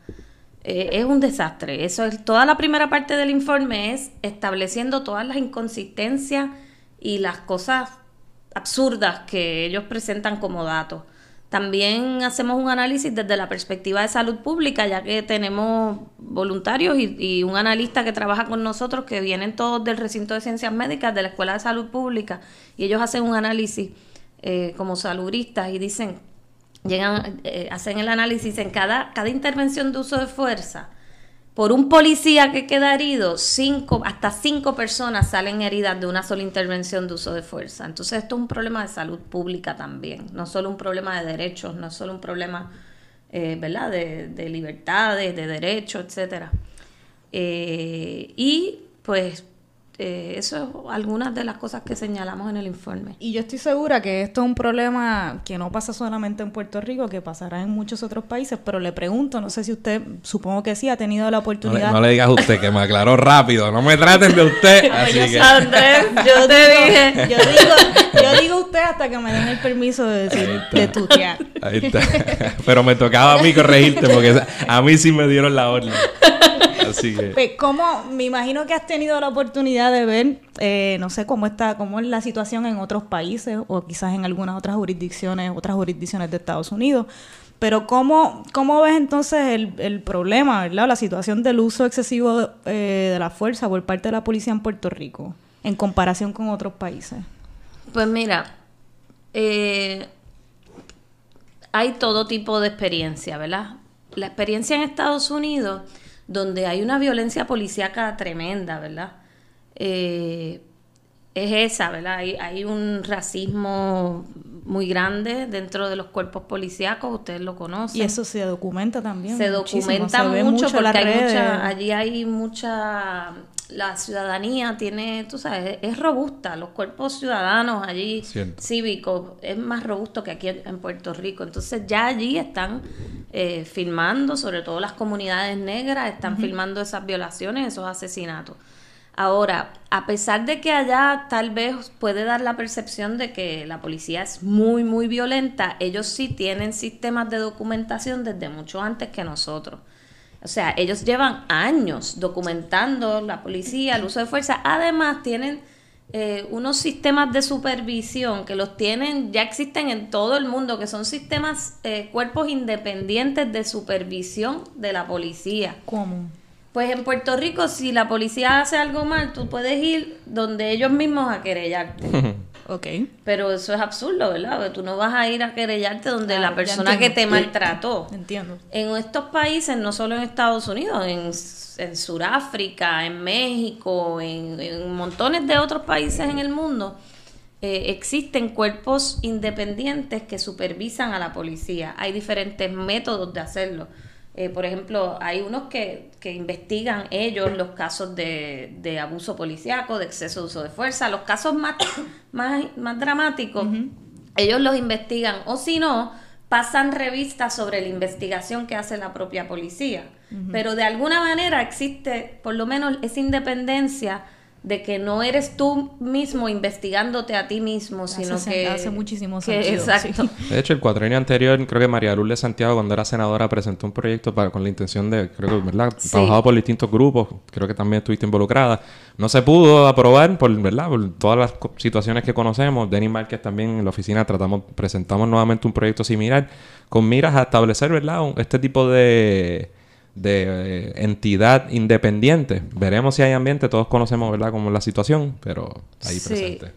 eh, es un desastre. Eso es toda la primera parte del informe es estableciendo todas las inconsistencias y las cosas absurdas que ellos presentan como datos. También hacemos un análisis desde la perspectiva de salud pública, ya que tenemos voluntarios y, un analista que trabaja con nosotros que vienen todos del recinto de ciencias médicas de la Escuela de Salud Pública y ellos hacen un análisis eh, como saludistas y dicen llegan, eh, hacen el análisis en cada, cada intervención de uso de fuerza. Por un policía que queda herido, cinco, hasta cinco personas salen heridas de una sola intervención de uso de fuerza. Entonces esto es un problema de salud pública también, no solo un problema de derechos, no solo un problema eh, ¿verdad? De, de, libertades, de derechos, etcétera. Eh, y pues eh, eso es algunas de las cosas que señalamos en el informe. Y yo estoy segura que esto es un problema que no pasa solamente en Puerto Rico, que pasará en muchos otros países, pero le pregunto, no sé si usted, supongo que sí, ha tenido la oportunidad... No le, digas a usted, que me aclaró rápido, no me traten de usted. así que... Andrés, yo te dije... Yo digo, yo digo usted hasta que me den el permiso de decir, de tutear. Ahí está. Pero me tocaba a mí corregirte, porque a mí sí me dieron la orden. Así que... Pues, ¿cómo? Me imagino que has tenido la oportunidad de ver, eh, no sé cómo está, cómo es la situación en otros países o quizás en algunas otras jurisdicciones, otras jurisdicciones de Estados Unidos. Pero ¿cómo, cómo ves entonces el, el problema, ¿verdad? La situación del uso excesivo eh, de la fuerza por parte de la policía en Puerto Rico en comparación con otros países. Pues mira, eh, hay todo tipo de experiencia, ¿verdad? La experiencia en Estados Unidos donde hay una violencia policíaca tremenda, ¿verdad? Eh, es esa, ¿verdad? Hay, hay, un racismo muy grande dentro de los cuerpos policíacos, ustedes lo conocen. Y eso se documenta también. Se documenta mucho, porque hay mucha, allí hay mucha la ciudadanía tiene, tú sabes, es robusta, los cuerpos ciudadanos allí cívicos es más robusto que aquí en Puerto Rico. Entonces ya allí están eh, filmando, sobre todo las comunidades negras, están filmando esas violaciones, esos asesinatos. Ahora, a pesar de que allá tal vez puede dar la percepción de que la policía es muy, muy violenta, ellos sí tienen sistemas de documentación desde mucho antes que nosotros. O sea, ellos llevan años documentando la policía, el uso de fuerza. Además, tienen eh, unos sistemas de supervisión que los tienen, ya existen en todo el mundo, que son sistemas, eh, cuerpos independientes de supervisión de la policía. ¿Cómo? Pues en Puerto Rico, si la policía hace algo mal, tú puedes ir donde ellos mismos a querellarte. Ok. Pero eso es absurdo, ¿verdad? Porque tú no vas a ir a querellarte donde la persona que te maltrató. Entiendo. En estos países, no solo en Estados Unidos, en, en Sudáfrica, en México, en, montones de otros países en el mundo, eh, existen cuerpos independientes que supervisan a la policía. Hay diferentes métodos de hacerlo. Eh, por ejemplo, hay unos que, que, investigan ellos los casos de, de abuso policíaco, de exceso de uso de fuerza, los casos más, más, más dramáticos, ellos los investigan, o si no, pasan revistas sobre la investigación que hace la propia policía. Pero de alguna manera existe, por lo menos, esa independencia de que no eres tú mismo investigándote a ti mismo, sino que... Hace muchísimo sentido. Exacto. De hecho, el cuatrienio anterior, creo que María Luz de Santiago, cuando era senadora, presentó un proyecto para, con la intención de, creo que, ¿verdad? Trabajado por distintos grupos, creo que también estuviste involucrada. No se pudo aprobar por, ¿verdad? Por todas las situaciones que conocemos. Denis Márquez también en la oficina tratamos, presentamos nuevamente un proyecto similar con miras a establecer, ¿verdad? este tipo de de eh, entidad independiente. Veremos si hay ambiente, todos conocemos, ¿verdad?, cómo es la situación, pero ahí presente.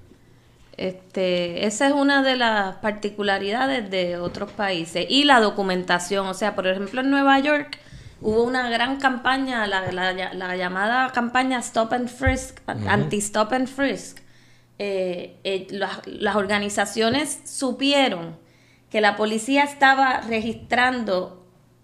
Este, esa es una de las particularidades de otros países. Y la documentación, o sea, por ejemplo, en Nueva York hubo una gran campaña, la, la, llamada campaña Stop and Frisk, anti-Stop and Frisk. Eh, eh, las, las organizaciones supieron que la policía estaba registrando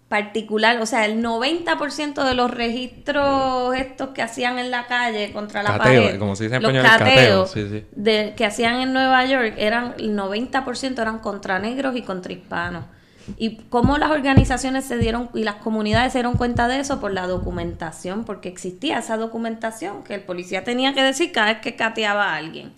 particular, o sea, el 90% de los registros estos que hacían en la calle contra la pared, como se dice los cateos De, que hacían en Nueva York, eran el 90% eran contra negros y contra hispanos. Y cómo las organizaciones se dieron y las comunidades se dieron cuenta de eso por la documentación, porque existía esa documentación que el policía tenía que decir cada vez que cateaba a alguien.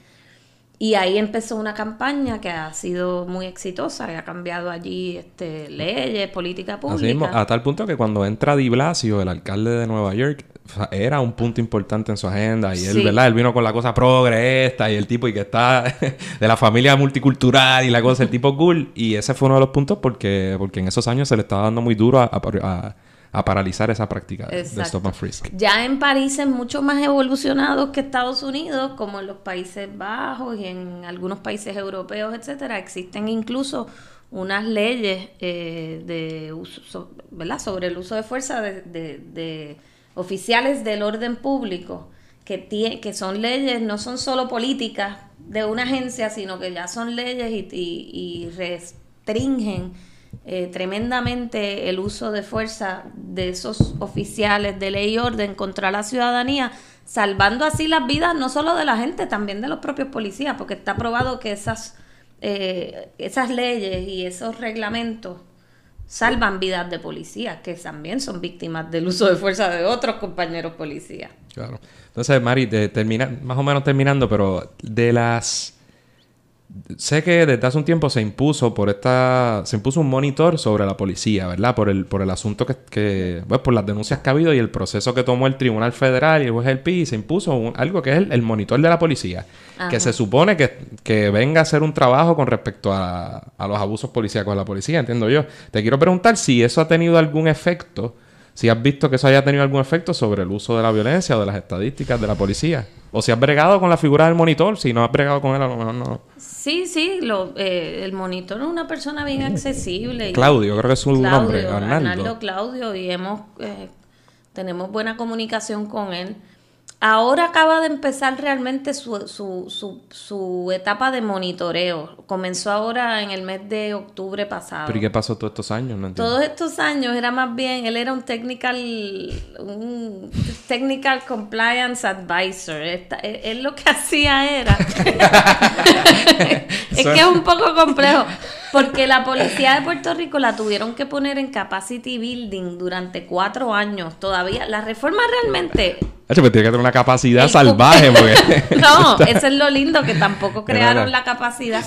Y ahí empezó una campaña que ha sido muy exitosa, que ha cambiado allí este, leyes, política pública. a tal punto que cuando entra Di Blasio, el alcalde de Nueva York, era un punto importante en su agenda. Y él, ¿verdad? Él vino con la cosa progre y el tipo y que está de la familia multicultural y la cosa, el tipo cool. Y ese fue uno de los puntos porque, porque en esos años se le estaba dando muy duro a a paralizar esa práctica de stop and frisk. Ya en países mucho más evolucionados que Estados Unidos, como en los Países Bajos y en algunos países europeos, etcétera, existen incluso unas leyes eh, de uso, ¿verdad? sobre el uso de fuerza de, oficiales del orden público que, que son leyes, no son solo políticas de una agencia, sino que ya son leyes y, y, y restringen eh, tremendamente el uso de fuerza de esos oficiales de ley y orden contra la ciudadanía, salvando así las vidas no solo de la gente, también de los propios policías, porque está probado que esas, eh, esas leyes y esos reglamentos salvan vidas de policías, que también son víctimas del uso de fuerza de otros compañeros policías. Claro. Entonces, Mari, termina, más o menos terminando, pero de las sé que desde hace un tiempo se impuso por esta se impuso un monitor sobre la policía, ¿verdad? Por el por el asunto que, que pues, por las denuncias que ha habido y el proceso que tomó el Tribunal Federal y el juez del PI se impuso algo que es el, monitor de la policía, que se supone que, que, venga a hacer un trabajo con respecto a, a los abusos policíacos de la policía, entiendo yo. Te quiero preguntar si eso ha tenido algún efecto si has visto que eso haya tenido algún efecto sobre el uso de la violencia o de las estadísticas de la policía. O si has bregado con la figura del monitor, si no has bregado con él, a lo mejor no. Sí, sí, lo, eh, el monitor es una persona bien accesible. Claudio, creo que es su nombre, Arnaldo. Arnaldo Claudio, y hemos eh, tenemos buena comunicación con él. Ahora acaba de empezar realmente su, su, su, su, etapa de monitoreo. Comenzó ahora en el mes de octubre pasado. ¿Pero y qué pasó todos estos años? No todos estos años era más bien, él era un technical, un technical compliance advisor. él, lo que hacía era... es que es un poco complejo. Porque la policía de Puerto Rico la tuvieron que poner en capacity building durante cuatro años. Todavía, la reforma realmente hecho, tiene que tener una capacidad salvaje. no, eso es lo lindo, que tampoco crearon la capacidad.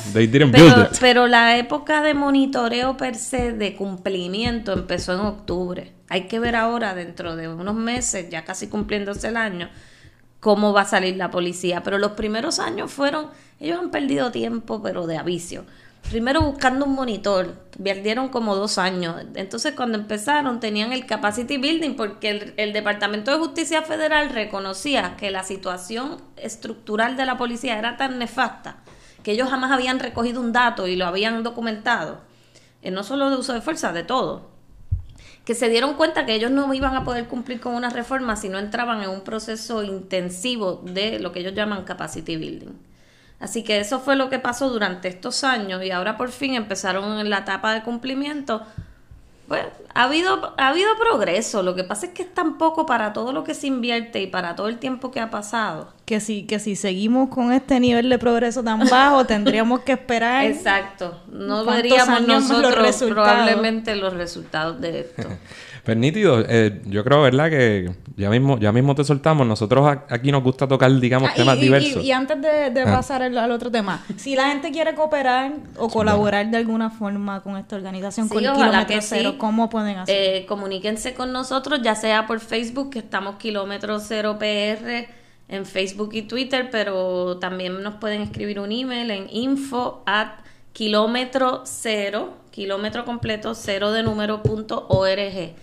pero, la época de monitoreo per se de cumplimiento empezó en octubre. Hay que ver ahora, dentro de unos meses, ya casi cumpliéndose el año, cómo va a salir la policía. Pero los primeros años fueron, ellos han perdido tiempo, pero de avicio primero buscando un monitor, perdieron como dos años. Entonces cuando empezaron tenían el capacity building porque el, Departamento de Justicia Federal reconocía que la situación estructural de la policía era tan nefasta que ellos jamás habían recogido un dato y lo habían documentado, eh, no solo de uso de fuerza, de todo, que se dieron cuenta que ellos no iban a poder cumplir con una reforma si no entraban en un proceso intensivo de lo que ellos llaman capacity building. Así que eso fue lo que pasó durante estos años y ahora por fin empezaron en la etapa de cumplimiento. Pues ha habido, ha habido progreso, lo que pasa es que es tan poco para todo lo que se invierte y para todo el tiempo que ha pasado. Que si, que si seguimos con este nivel de progreso tan bajo, tendríamos que esperar. Exacto, no veríamos nosotros probablemente los resultados de esto. Pues nítido, eh, yo creo, ¿verdad? Que ya mismo, ya mismo te soltamos. Nosotros aquí nos gusta tocar, digamos, ah, temas diversos. Y, antes de, ah. pasar al, otro tema, si la gente quiere cooperar o colaborar de alguna forma con esta organización, con Kilómetro Cero, ¿cómo pueden hacer? Eh, comuníquense con nosotros, ya sea por Facebook, que estamos Kilómetro Cero PR en Facebook y Twitter, pero también nos pueden escribir un email en info at kilómetro cero, kilómetro completo cero de número punto org.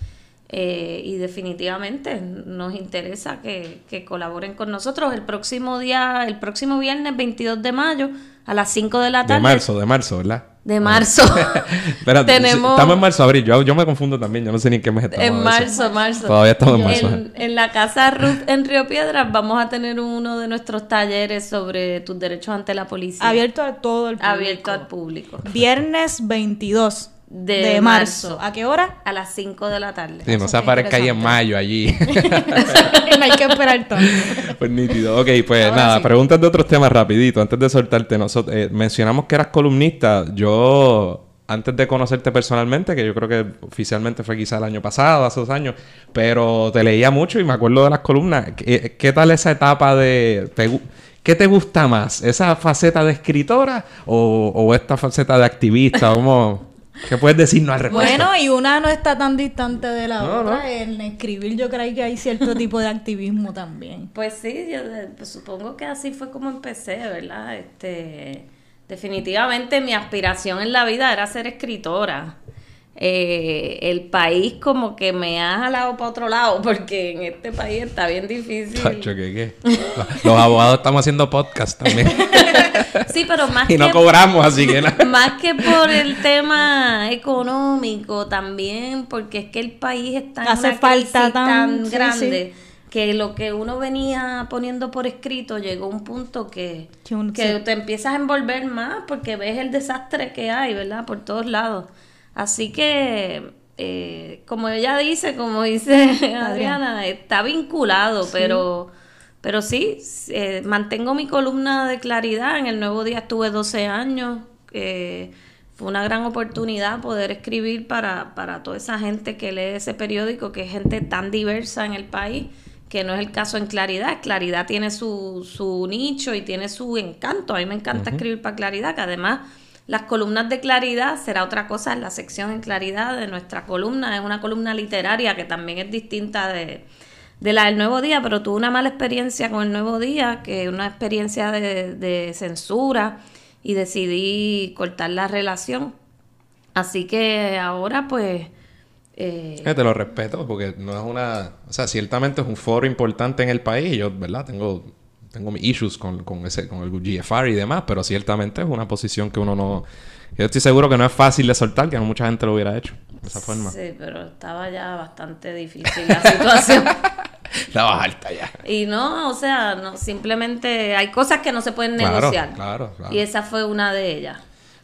Eh, y definitivamente nos interesa que, colaboren con nosotros el próximo día, el próximo viernes 22 de mayo a las 5 de la tarde. De marzo, de marzo, ¿verdad? De marzo. Tenemos... Estamos en marzo, abril. Yo, yo, me confundo también. Yo no sé ni en qué mes estamos. En marzo, marzo. Todavía estamos en marzo. En, la casa Ruth en Río Piedras vamos a tener uno de nuestros talleres sobre tus derechos ante la policía. Abierto a todo el público. Abierto al público. Viernes 22 de, marzo. ¿A qué hora? A las 5 de la tarde. Sí, no se aparezca ahí en mayo allí. no hay que esperar todo. Pues nítido. Ok, pues nada, preguntas de otros temas rapidito. Antes de soltarte, nosotros eh, mencionamos que eras columnista. Yo antes de conocerte personalmente, que yo creo que oficialmente fue quizá el año pasado, hace dos años, pero te leía mucho y me acuerdo de las columnas. ¿Qué, tal esa etapa de... ¿Qué te gusta más? ¿Esa faceta de escritora o, o esta faceta de activista? ¿Cómo, ¿Qué puedes decirnos al respecto? Bueno, y una no está tan distante de la otra. En escribir yo creo que hay cierto tipo de activismo también. Pues sí, yo pues supongo que así fue como empecé, ¿verdad? Este, definitivamente mi aspiración en la vida era ser escritora. Eh, el país como que me ha jalado para otro lado porque en este país está bien difícil. ¿qué, Los abogados estamos haciendo podcast también. sí, pero más y no cobramos, así que Más que por el tema económico también, porque es que el país está en Hace falta tan, grande. que lo que uno venía poniendo por escrito llegó a un punto que, que te empiezas a envolver más porque ves el desastre que hay, ¿verdad? Por todos lados. Así que, eh, como ella dice, como dice Adriana, está vinculado, pero, pero sí, eh, mantengo mi columna de claridad. En el Nuevo Día estuve 12 años. fue una gran oportunidad poder escribir para, para toda esa gente que lee ese periódico, que es gente tan diversa en el país que no es el caso en Claridad. Claridad tiene su, su nicho y tiene su encanto. A mí me encanta escribir para Claridad, que además las columnas de claridad será otra cosa en la sección en claridad de nuestra columna. Es una columna literaria que también es distinta de, la del Nuevo Día, pero tuve una mala experiencia con el Nuevo Día, que una experiencia de, censura y decidí cortar la relación. Así que ahora pues... Eh, te lo respeto porque no es una... O sea, ciertamente es un foro importante en el país. Yo, ¿verdad? Tengo tengo mis issues con, con, ese, con el GFR y demás, pero ciertamente es una posición que uno no... Yo estoy seguro que no es fácil de soltar, que no mucha gente lo hubiera hecho de esa forma. Sí, pero estaba ya bastante difícil la situación. Estaba alta ya. Y no, o sea, no, simplemente hay cosas que no se pueden negociar. Claro, claro. Y esa fue una de ellas.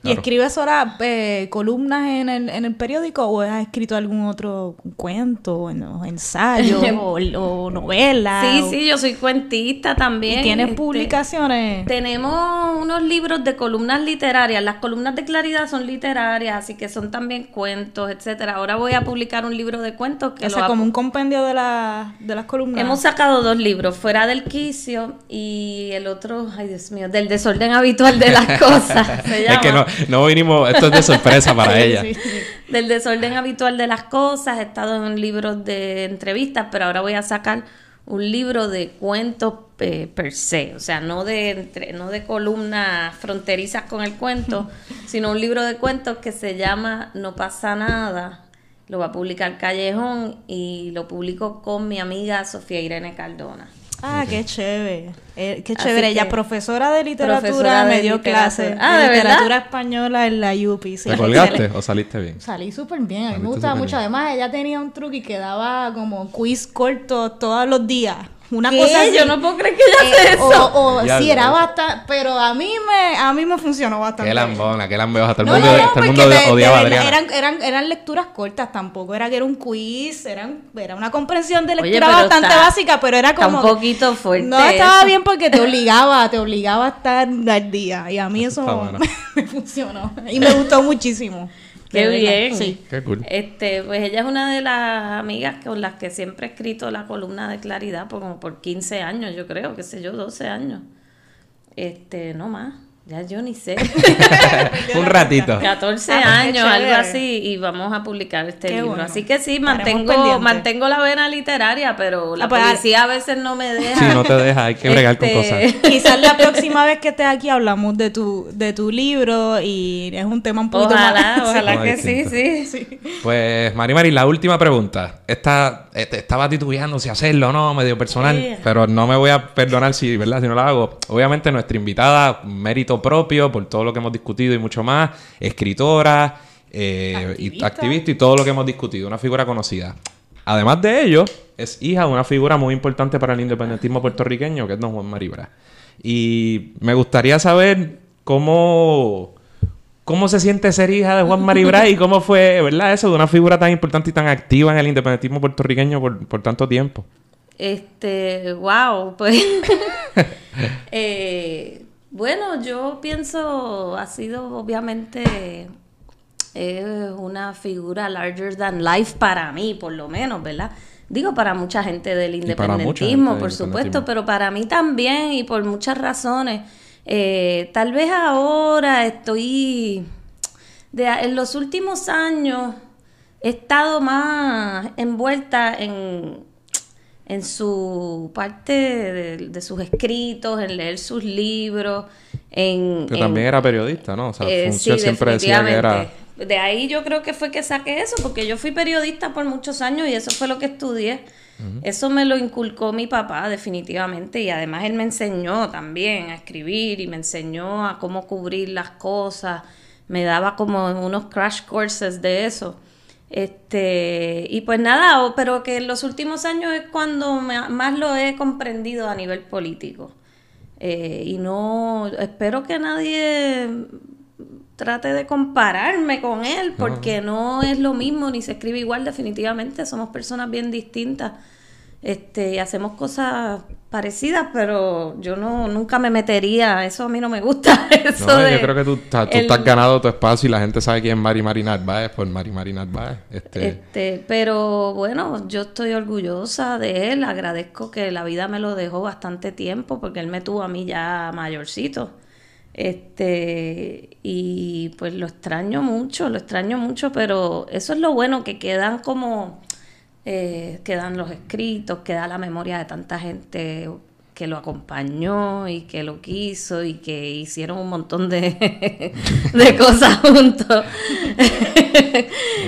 ¿Y escribes ahora eh, columnas en el, en el periódico o has escrito algún otro cuento, o ensayo o, o, novela? Sí, sí, yo soy cuentista también. ¿Y tienes este, publicaciones? Tenemos unos libros de columnas literarias. Las columnas de claridad son literarias, así que son también cuentos, etcétera. Ahora voy a publicar un libro de cuentos que o sea, como un compendio de, la, de las columnas. Hemos sacado dos libros, Fuera del quicio y el otro, ay Dios mío, del desorden habitual de las cosas. Se llama. Es que no, no vinimos, esto es de sorpresa para ella. Del desorden habitual de las cosas, he estado en libros de entrevistas, pero ahora voy a sacar un libro de cuentos eh, per se, o sea, no de, no de columnas fronterizas con el cuento, sino un libro de cuentos que se llama No pasa nada. Lo va a publicar Callejón y lo publico con mi amiga Sofía Irene Cardona. Ah, qué chévere. Eh, qué chévere. Ella, profesora de literatura, me dio clase ah, de, literatura española en la UPI. ¿Te colgaste o saliste bien? Salí súper bien. A mí me gustaba mucho. Además, ella tenía un truque que daba como quiz corto todos los días. Una cosa así. Yo no puedo creer que ella hace eh, eso. O, sí, era bastante. Pero a mí me, a mí me funcionó bastante. Qué lambona, qué lambeosa. Todo el mundo, todo el mundo odiaba a. Eran, eran, eran lecturas cortas tampoco. Era que era un quiz. Eran, era una comprensión de lectura bastante básica, pero era como. un poquito fuerte. No estaba bien porque te obligaba, te obligaba a estar al día. Y a mí eso me funcionó. Y me gustó muchísimo. Qué bien. Sí. Qué cool. Este, pues ella es una de las amigas con las que siempre he escrito la columna de claridad por como por 15 años, yo creo, qué sé yo, 12 años. Este, no más. Ya yo ni sé. un ratito. 14 ah, años, algo así, y vamos a publicar este libro. Así que sí, mantengo, mantengo la vena literaria, pero la ah, pues, policía a veces no me deja. Sí, no te deja, hay que bregar con este, cosas. Quizás la próxima vez que estés aquí hablamos de tu, de tu libro y es un tema un poquito ojalá, más... Ojalá que sí, sí, Pues, Mari Mari, la última pregunta. Esta, este, estaba titubeando si hacerlo o no, medio personal, pero no me voy a perdonar si, ¿verdad? si no la hago. Obviamente nuestra invitada, mérito propio por todo lo que hemos discutido y mucho más, escritora, eh, y activista y todo lo que hemos discutido, una figura conocida. Además de ello, es hija de una figura muy importante para el independentismo puertorriqueño, que es don Juan Maribra. Y me gustaría saber cómo, cómo se siente ser hija de Juan Maribra y cómo fue, ¿verdad? Eso de una figura tan importante y tan activa en el independentismo puertorriqueño por, por tanto tiempo. Este, wow, pues eh, bueno, yo pienso, ha sido obviamente eh, una figura larger than life para mí, por lo menos, ¿verdad? Digo para mucha gente del independentismo, por supuesto, pero para mí también y por muchas razones. Eh, tal vez ahora estoy, de, en los últimos años, he estado más envuelta en en su parte de, sus escritos, en leer sus libros, en... Que también era periodista, ¿no? O sea, eh, siempre decía que era... De ahí yo creo que fue que saqué eso, porque yo fui periodista por muchos años y eso fue lo que estudié. Eso me lo inculcó mi papá definitivamente y además él me enseñó también a escribir y me enseñó a cómo cubrir las cosas, me daba como unos crash courses de eso. Este, y pues nada, pero que en los últimos años es cuando más lo he comprendido a nivel político. Eh, y no, espero que nadie trate de compararme con él, porque no es lo mismo, ni se escribe igual definitivamente, somos personas bien distintas. Este, hacemos cosas parecidas, pero yo no nunca me metería, eso a mí no me gusta. Eso no, yo creo que tú, tú estás ganado tu espacio y la gente sabe quién es Mari Mari Narváez por Mari Mari Narváez. Este... este, pero bueno, yo estoy orgullosa de él, agradezco que la vida me lo dejó bastante tiempo porque él me tuvo a mí ya mayorcito. Este, y pues lo extraño mucho, lo extraño mucho, pero eso es lo bueno que quedan como eh, quedan los escritos, queda la memoria de tanta gente que lo acompañó y que lo quiso y que hicieron un montón de, de cosas juntos.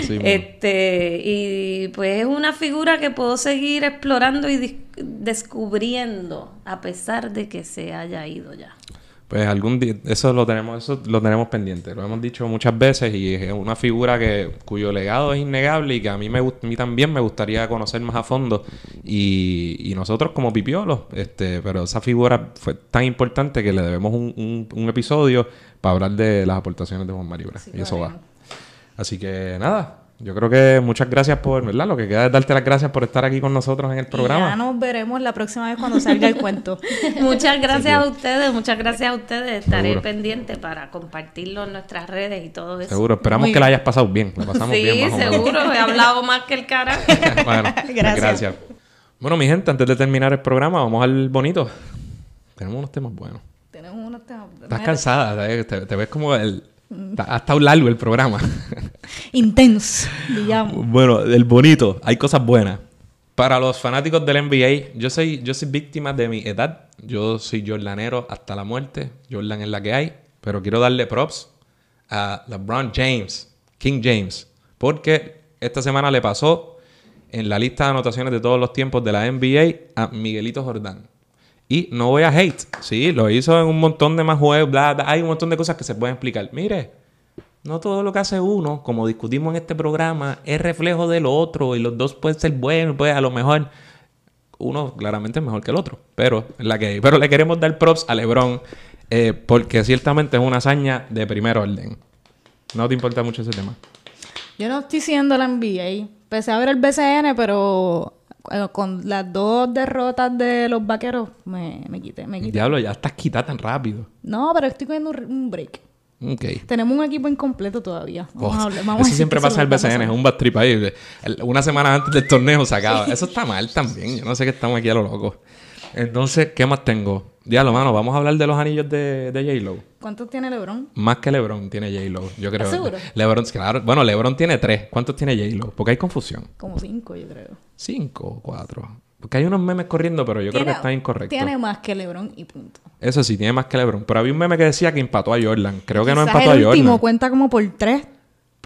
este, y pues es una figura que puedo seguir explorando y descubriendo a pesar de que se haya ido ya? Pues algún día, eso lo tenemos, eso lo tenemos pendiente, lo hemos dicho muchas veces y es una figura que, cuyo legado es innegable y que a mí me a mí también me gustaría conocer más a fondo. Y, y nosotros como pipiolos, este, pero esa figura fue tan importante que le debemos un, un- un episodio para hablar de las aportaciones de Juan Mario Bra, y eso va. Así que nada, yo creo que muchas gracias por, ¿verdad? Lo que queda es darte las gracias por estar aquí con nosotros en el Y programa. ya nos veremos la próxima vez cuando salga el cuento. Muchas gracias a ustedes, muchas gracias a ustedes. Estaré Seguro. pendiente para compartirlo en nuestras redes y todo eso. Seguro, esperamos Muy que la hayas pasado bien, la pasamos sí, bien más o menos. seguro, he hablado más que el cara. bueno, Gracias. gracias. Bueno, mi gente, antes de terminar el programa, vamos al bonito. Tenemos unos temas buenos. Tenemos unos temas. Estás cansada, te, te ves como el... Ha estado largo el programa. Intenso, digamos. bueno, del bonito, hay cosas buenas. Para los fanáticos del NBA, yo soy, yo soy víctima de mi edad. Yo soy jordanero hasta la muerte. Jordan es la que hay. Pero quiero darle props a LeBron James, King James. Porque esta semana le pasó en la lista de anotaciones de todos los tiempos de la NBA a Miguelito Jordán. Y no voy a hate. Sí, lo hizo en un montón de más juegos. Bla, bla. Hay un montón de cosas que se pueden explicar. Mire, no todo lo que hace uno, como discutimos en este programa, es reflejo del otro y los dos pueden ser buenos, pues a lo mejor uno claramente es mejor que el otro, pero la que. Pero le queremos dar props a LeBron eh, porque ciertamente es una hazaña de primer orden. No te importa mucho ese tema. Yo no estoy siguiendo la NBA. Empecé a ver el BCN, pero con las dos derrotas de los vaqueros me, me quité, me quité. Diablo, ya estás quitada tan rápido. No, pero estoy cogiendo un, break. Tenemos un equipo incompleto todavía. Vamos Oh, a hablar- vamos eso siempre pasa en el BCN, es un bad trip ahí. Una semana antes del torneo se acaba. Eso está mal también. Yo no sé que estamos aquí a lo loco. Entonces, ¿qué más tengo? Diablo, mano, vamos a hablar de los anillos de, de J-Lo. ¿Cuántos tiene LeBron? Más que LeBron tiene J-Lo, yo creo. ¿Estás seguro? LeBron, claro. Bueno, LeBron tiene tres. ¿Cuántos tiene J-Lo? Porque hay confusión. Como cinco, yo creo. ¿Cinco o cuatro? Porque hay unos memes corriendo, pero yo creo que está incorrecto. Tiene más que LeBron y punto. Eso sí, tiene más que LeBron. Pero había un meme que decía que empató a Jordan. Creo que no empató a el Jordan. último cuenta como por tres,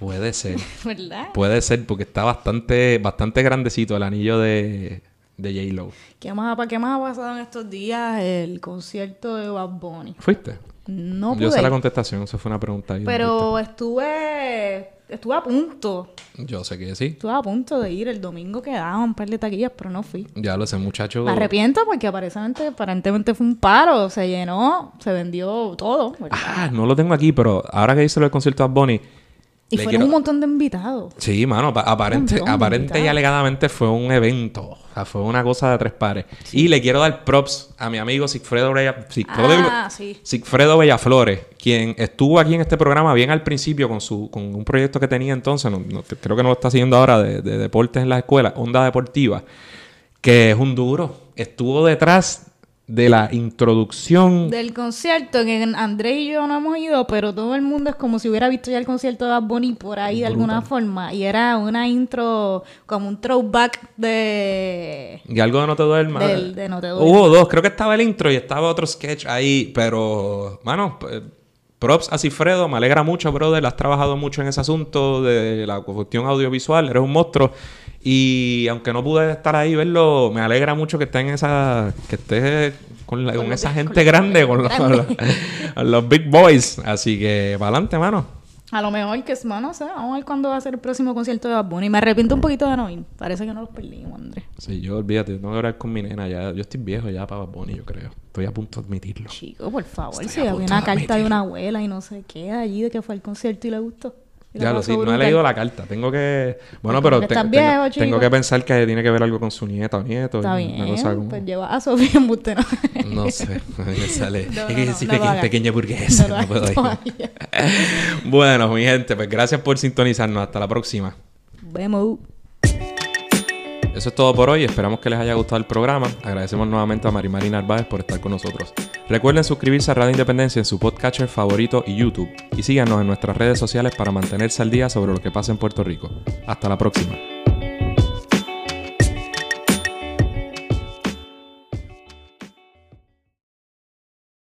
Puede ser. ¿verdad? Puede ser, porque está bastante, bastante grandecito el anillo de, de J-Lo. ¿Qué más, ha- ¿Qué más ha pasado en estos días? El concierto de Bad Bunny. ¿Fuiste? No Yo pude sé la contestación, eso fue una pregunta ahí. pero estuve estuve a punto. Yo sé que sí. Estuve a punto de ir. El domingo quedaban un par de taquillas, pero no fui. Ya lo sé, muchacho. Me arrepiento porque aparentemente, aparentemente fue un paro. Se llenó, se vendió todo. ¿verdad? Ah, no lo tengo aquí, pero ahora que hice del concierto de Bad Bunny. Y fueron quiero- un montón de invitados. Sí, mano, pa- aparente, aparente y alegadamente fue un evento. O sea, fue una cosa de tres pares. Y le quiero dar props a mi amigo Sigfredo, Bella- Sigfredo, Ah, sí. Sigfredo Bellaflores, quien estuvo aquí en este programa bien al principio con su con un proyecto que tenía entonces, no- no- creo que no lo está haciendo ahora, de, de deportes en las escuelas, Onda Deportiva, que es un duro. Estuvo detrás de la introducción Del concierto, que Andrés y yo no hemos ido, pero todo el mundo es como si hubiera visto ya el concierto de Bad Bunny por ahí de alguna forma. Y era una intro, como un throwback de... Y algo de No Te Duermas. Del- de No Te Duermas. Hubo dos. Creo que estaba el intro y estaba otro sketch ahí. Pero, mano, p- props a Cifredo. Me alegra mucho, brother. Has trabajado mucho en ese asunto de la cuestión audiovisual. Eres un monstruo. Y aunque no pude estar ahí verlo, me alegra mucho que estés en esa... Que estés con, la- con esa big- gente con grande, con los, grandes. los- los big boys. Así que, para adelante, mano. A lo mejor que es, bueno, no sé, vamos a ver cuándo va a ser el próximo concierto de Bad Bunny. Me arrepiento un poquito de no ir. Parece que no los perdimos, Andrés. Sí, yo olvídate. Tengo que hablar con mi nena ya. Yo estoy viejo ya para Bad Bunny, yo creo. Estoy a punto de admitirlo. Chico, por favor, Estoy si había una carta de una abuela y no sé qué allí de que fue al concierto y le gustó. Ya lo sí, no he leído la carta. Tengo que. Bueno, Como pero que te- tengo, viejo, chico. tengo que pensar que tiene que ver algo con su nieta o nieto. Está bien, cosa como- pues lleva a Sofía en buste, ¿no? No sé. Mí me sale. No, es no, que no, sí, no lo peque- hagas. pequeña burguesa. No puedo ir. bueno, mi gente, pues gracias por sintonizarnos. Hasta la próxima. Vemos. Eso es todo por hoy. Esperamos que les haya gustado el programa. Agradecemos nuevamente a Marimari Narváez por estar con nosotros. Recuerden suscribirse a Radio Independencia en su podcatcher favorito y YouTube. Y síganos en nuestras redes sociales para mantenerse al día sobre lo que pasa en Puerto Rico. Hasta la próxima.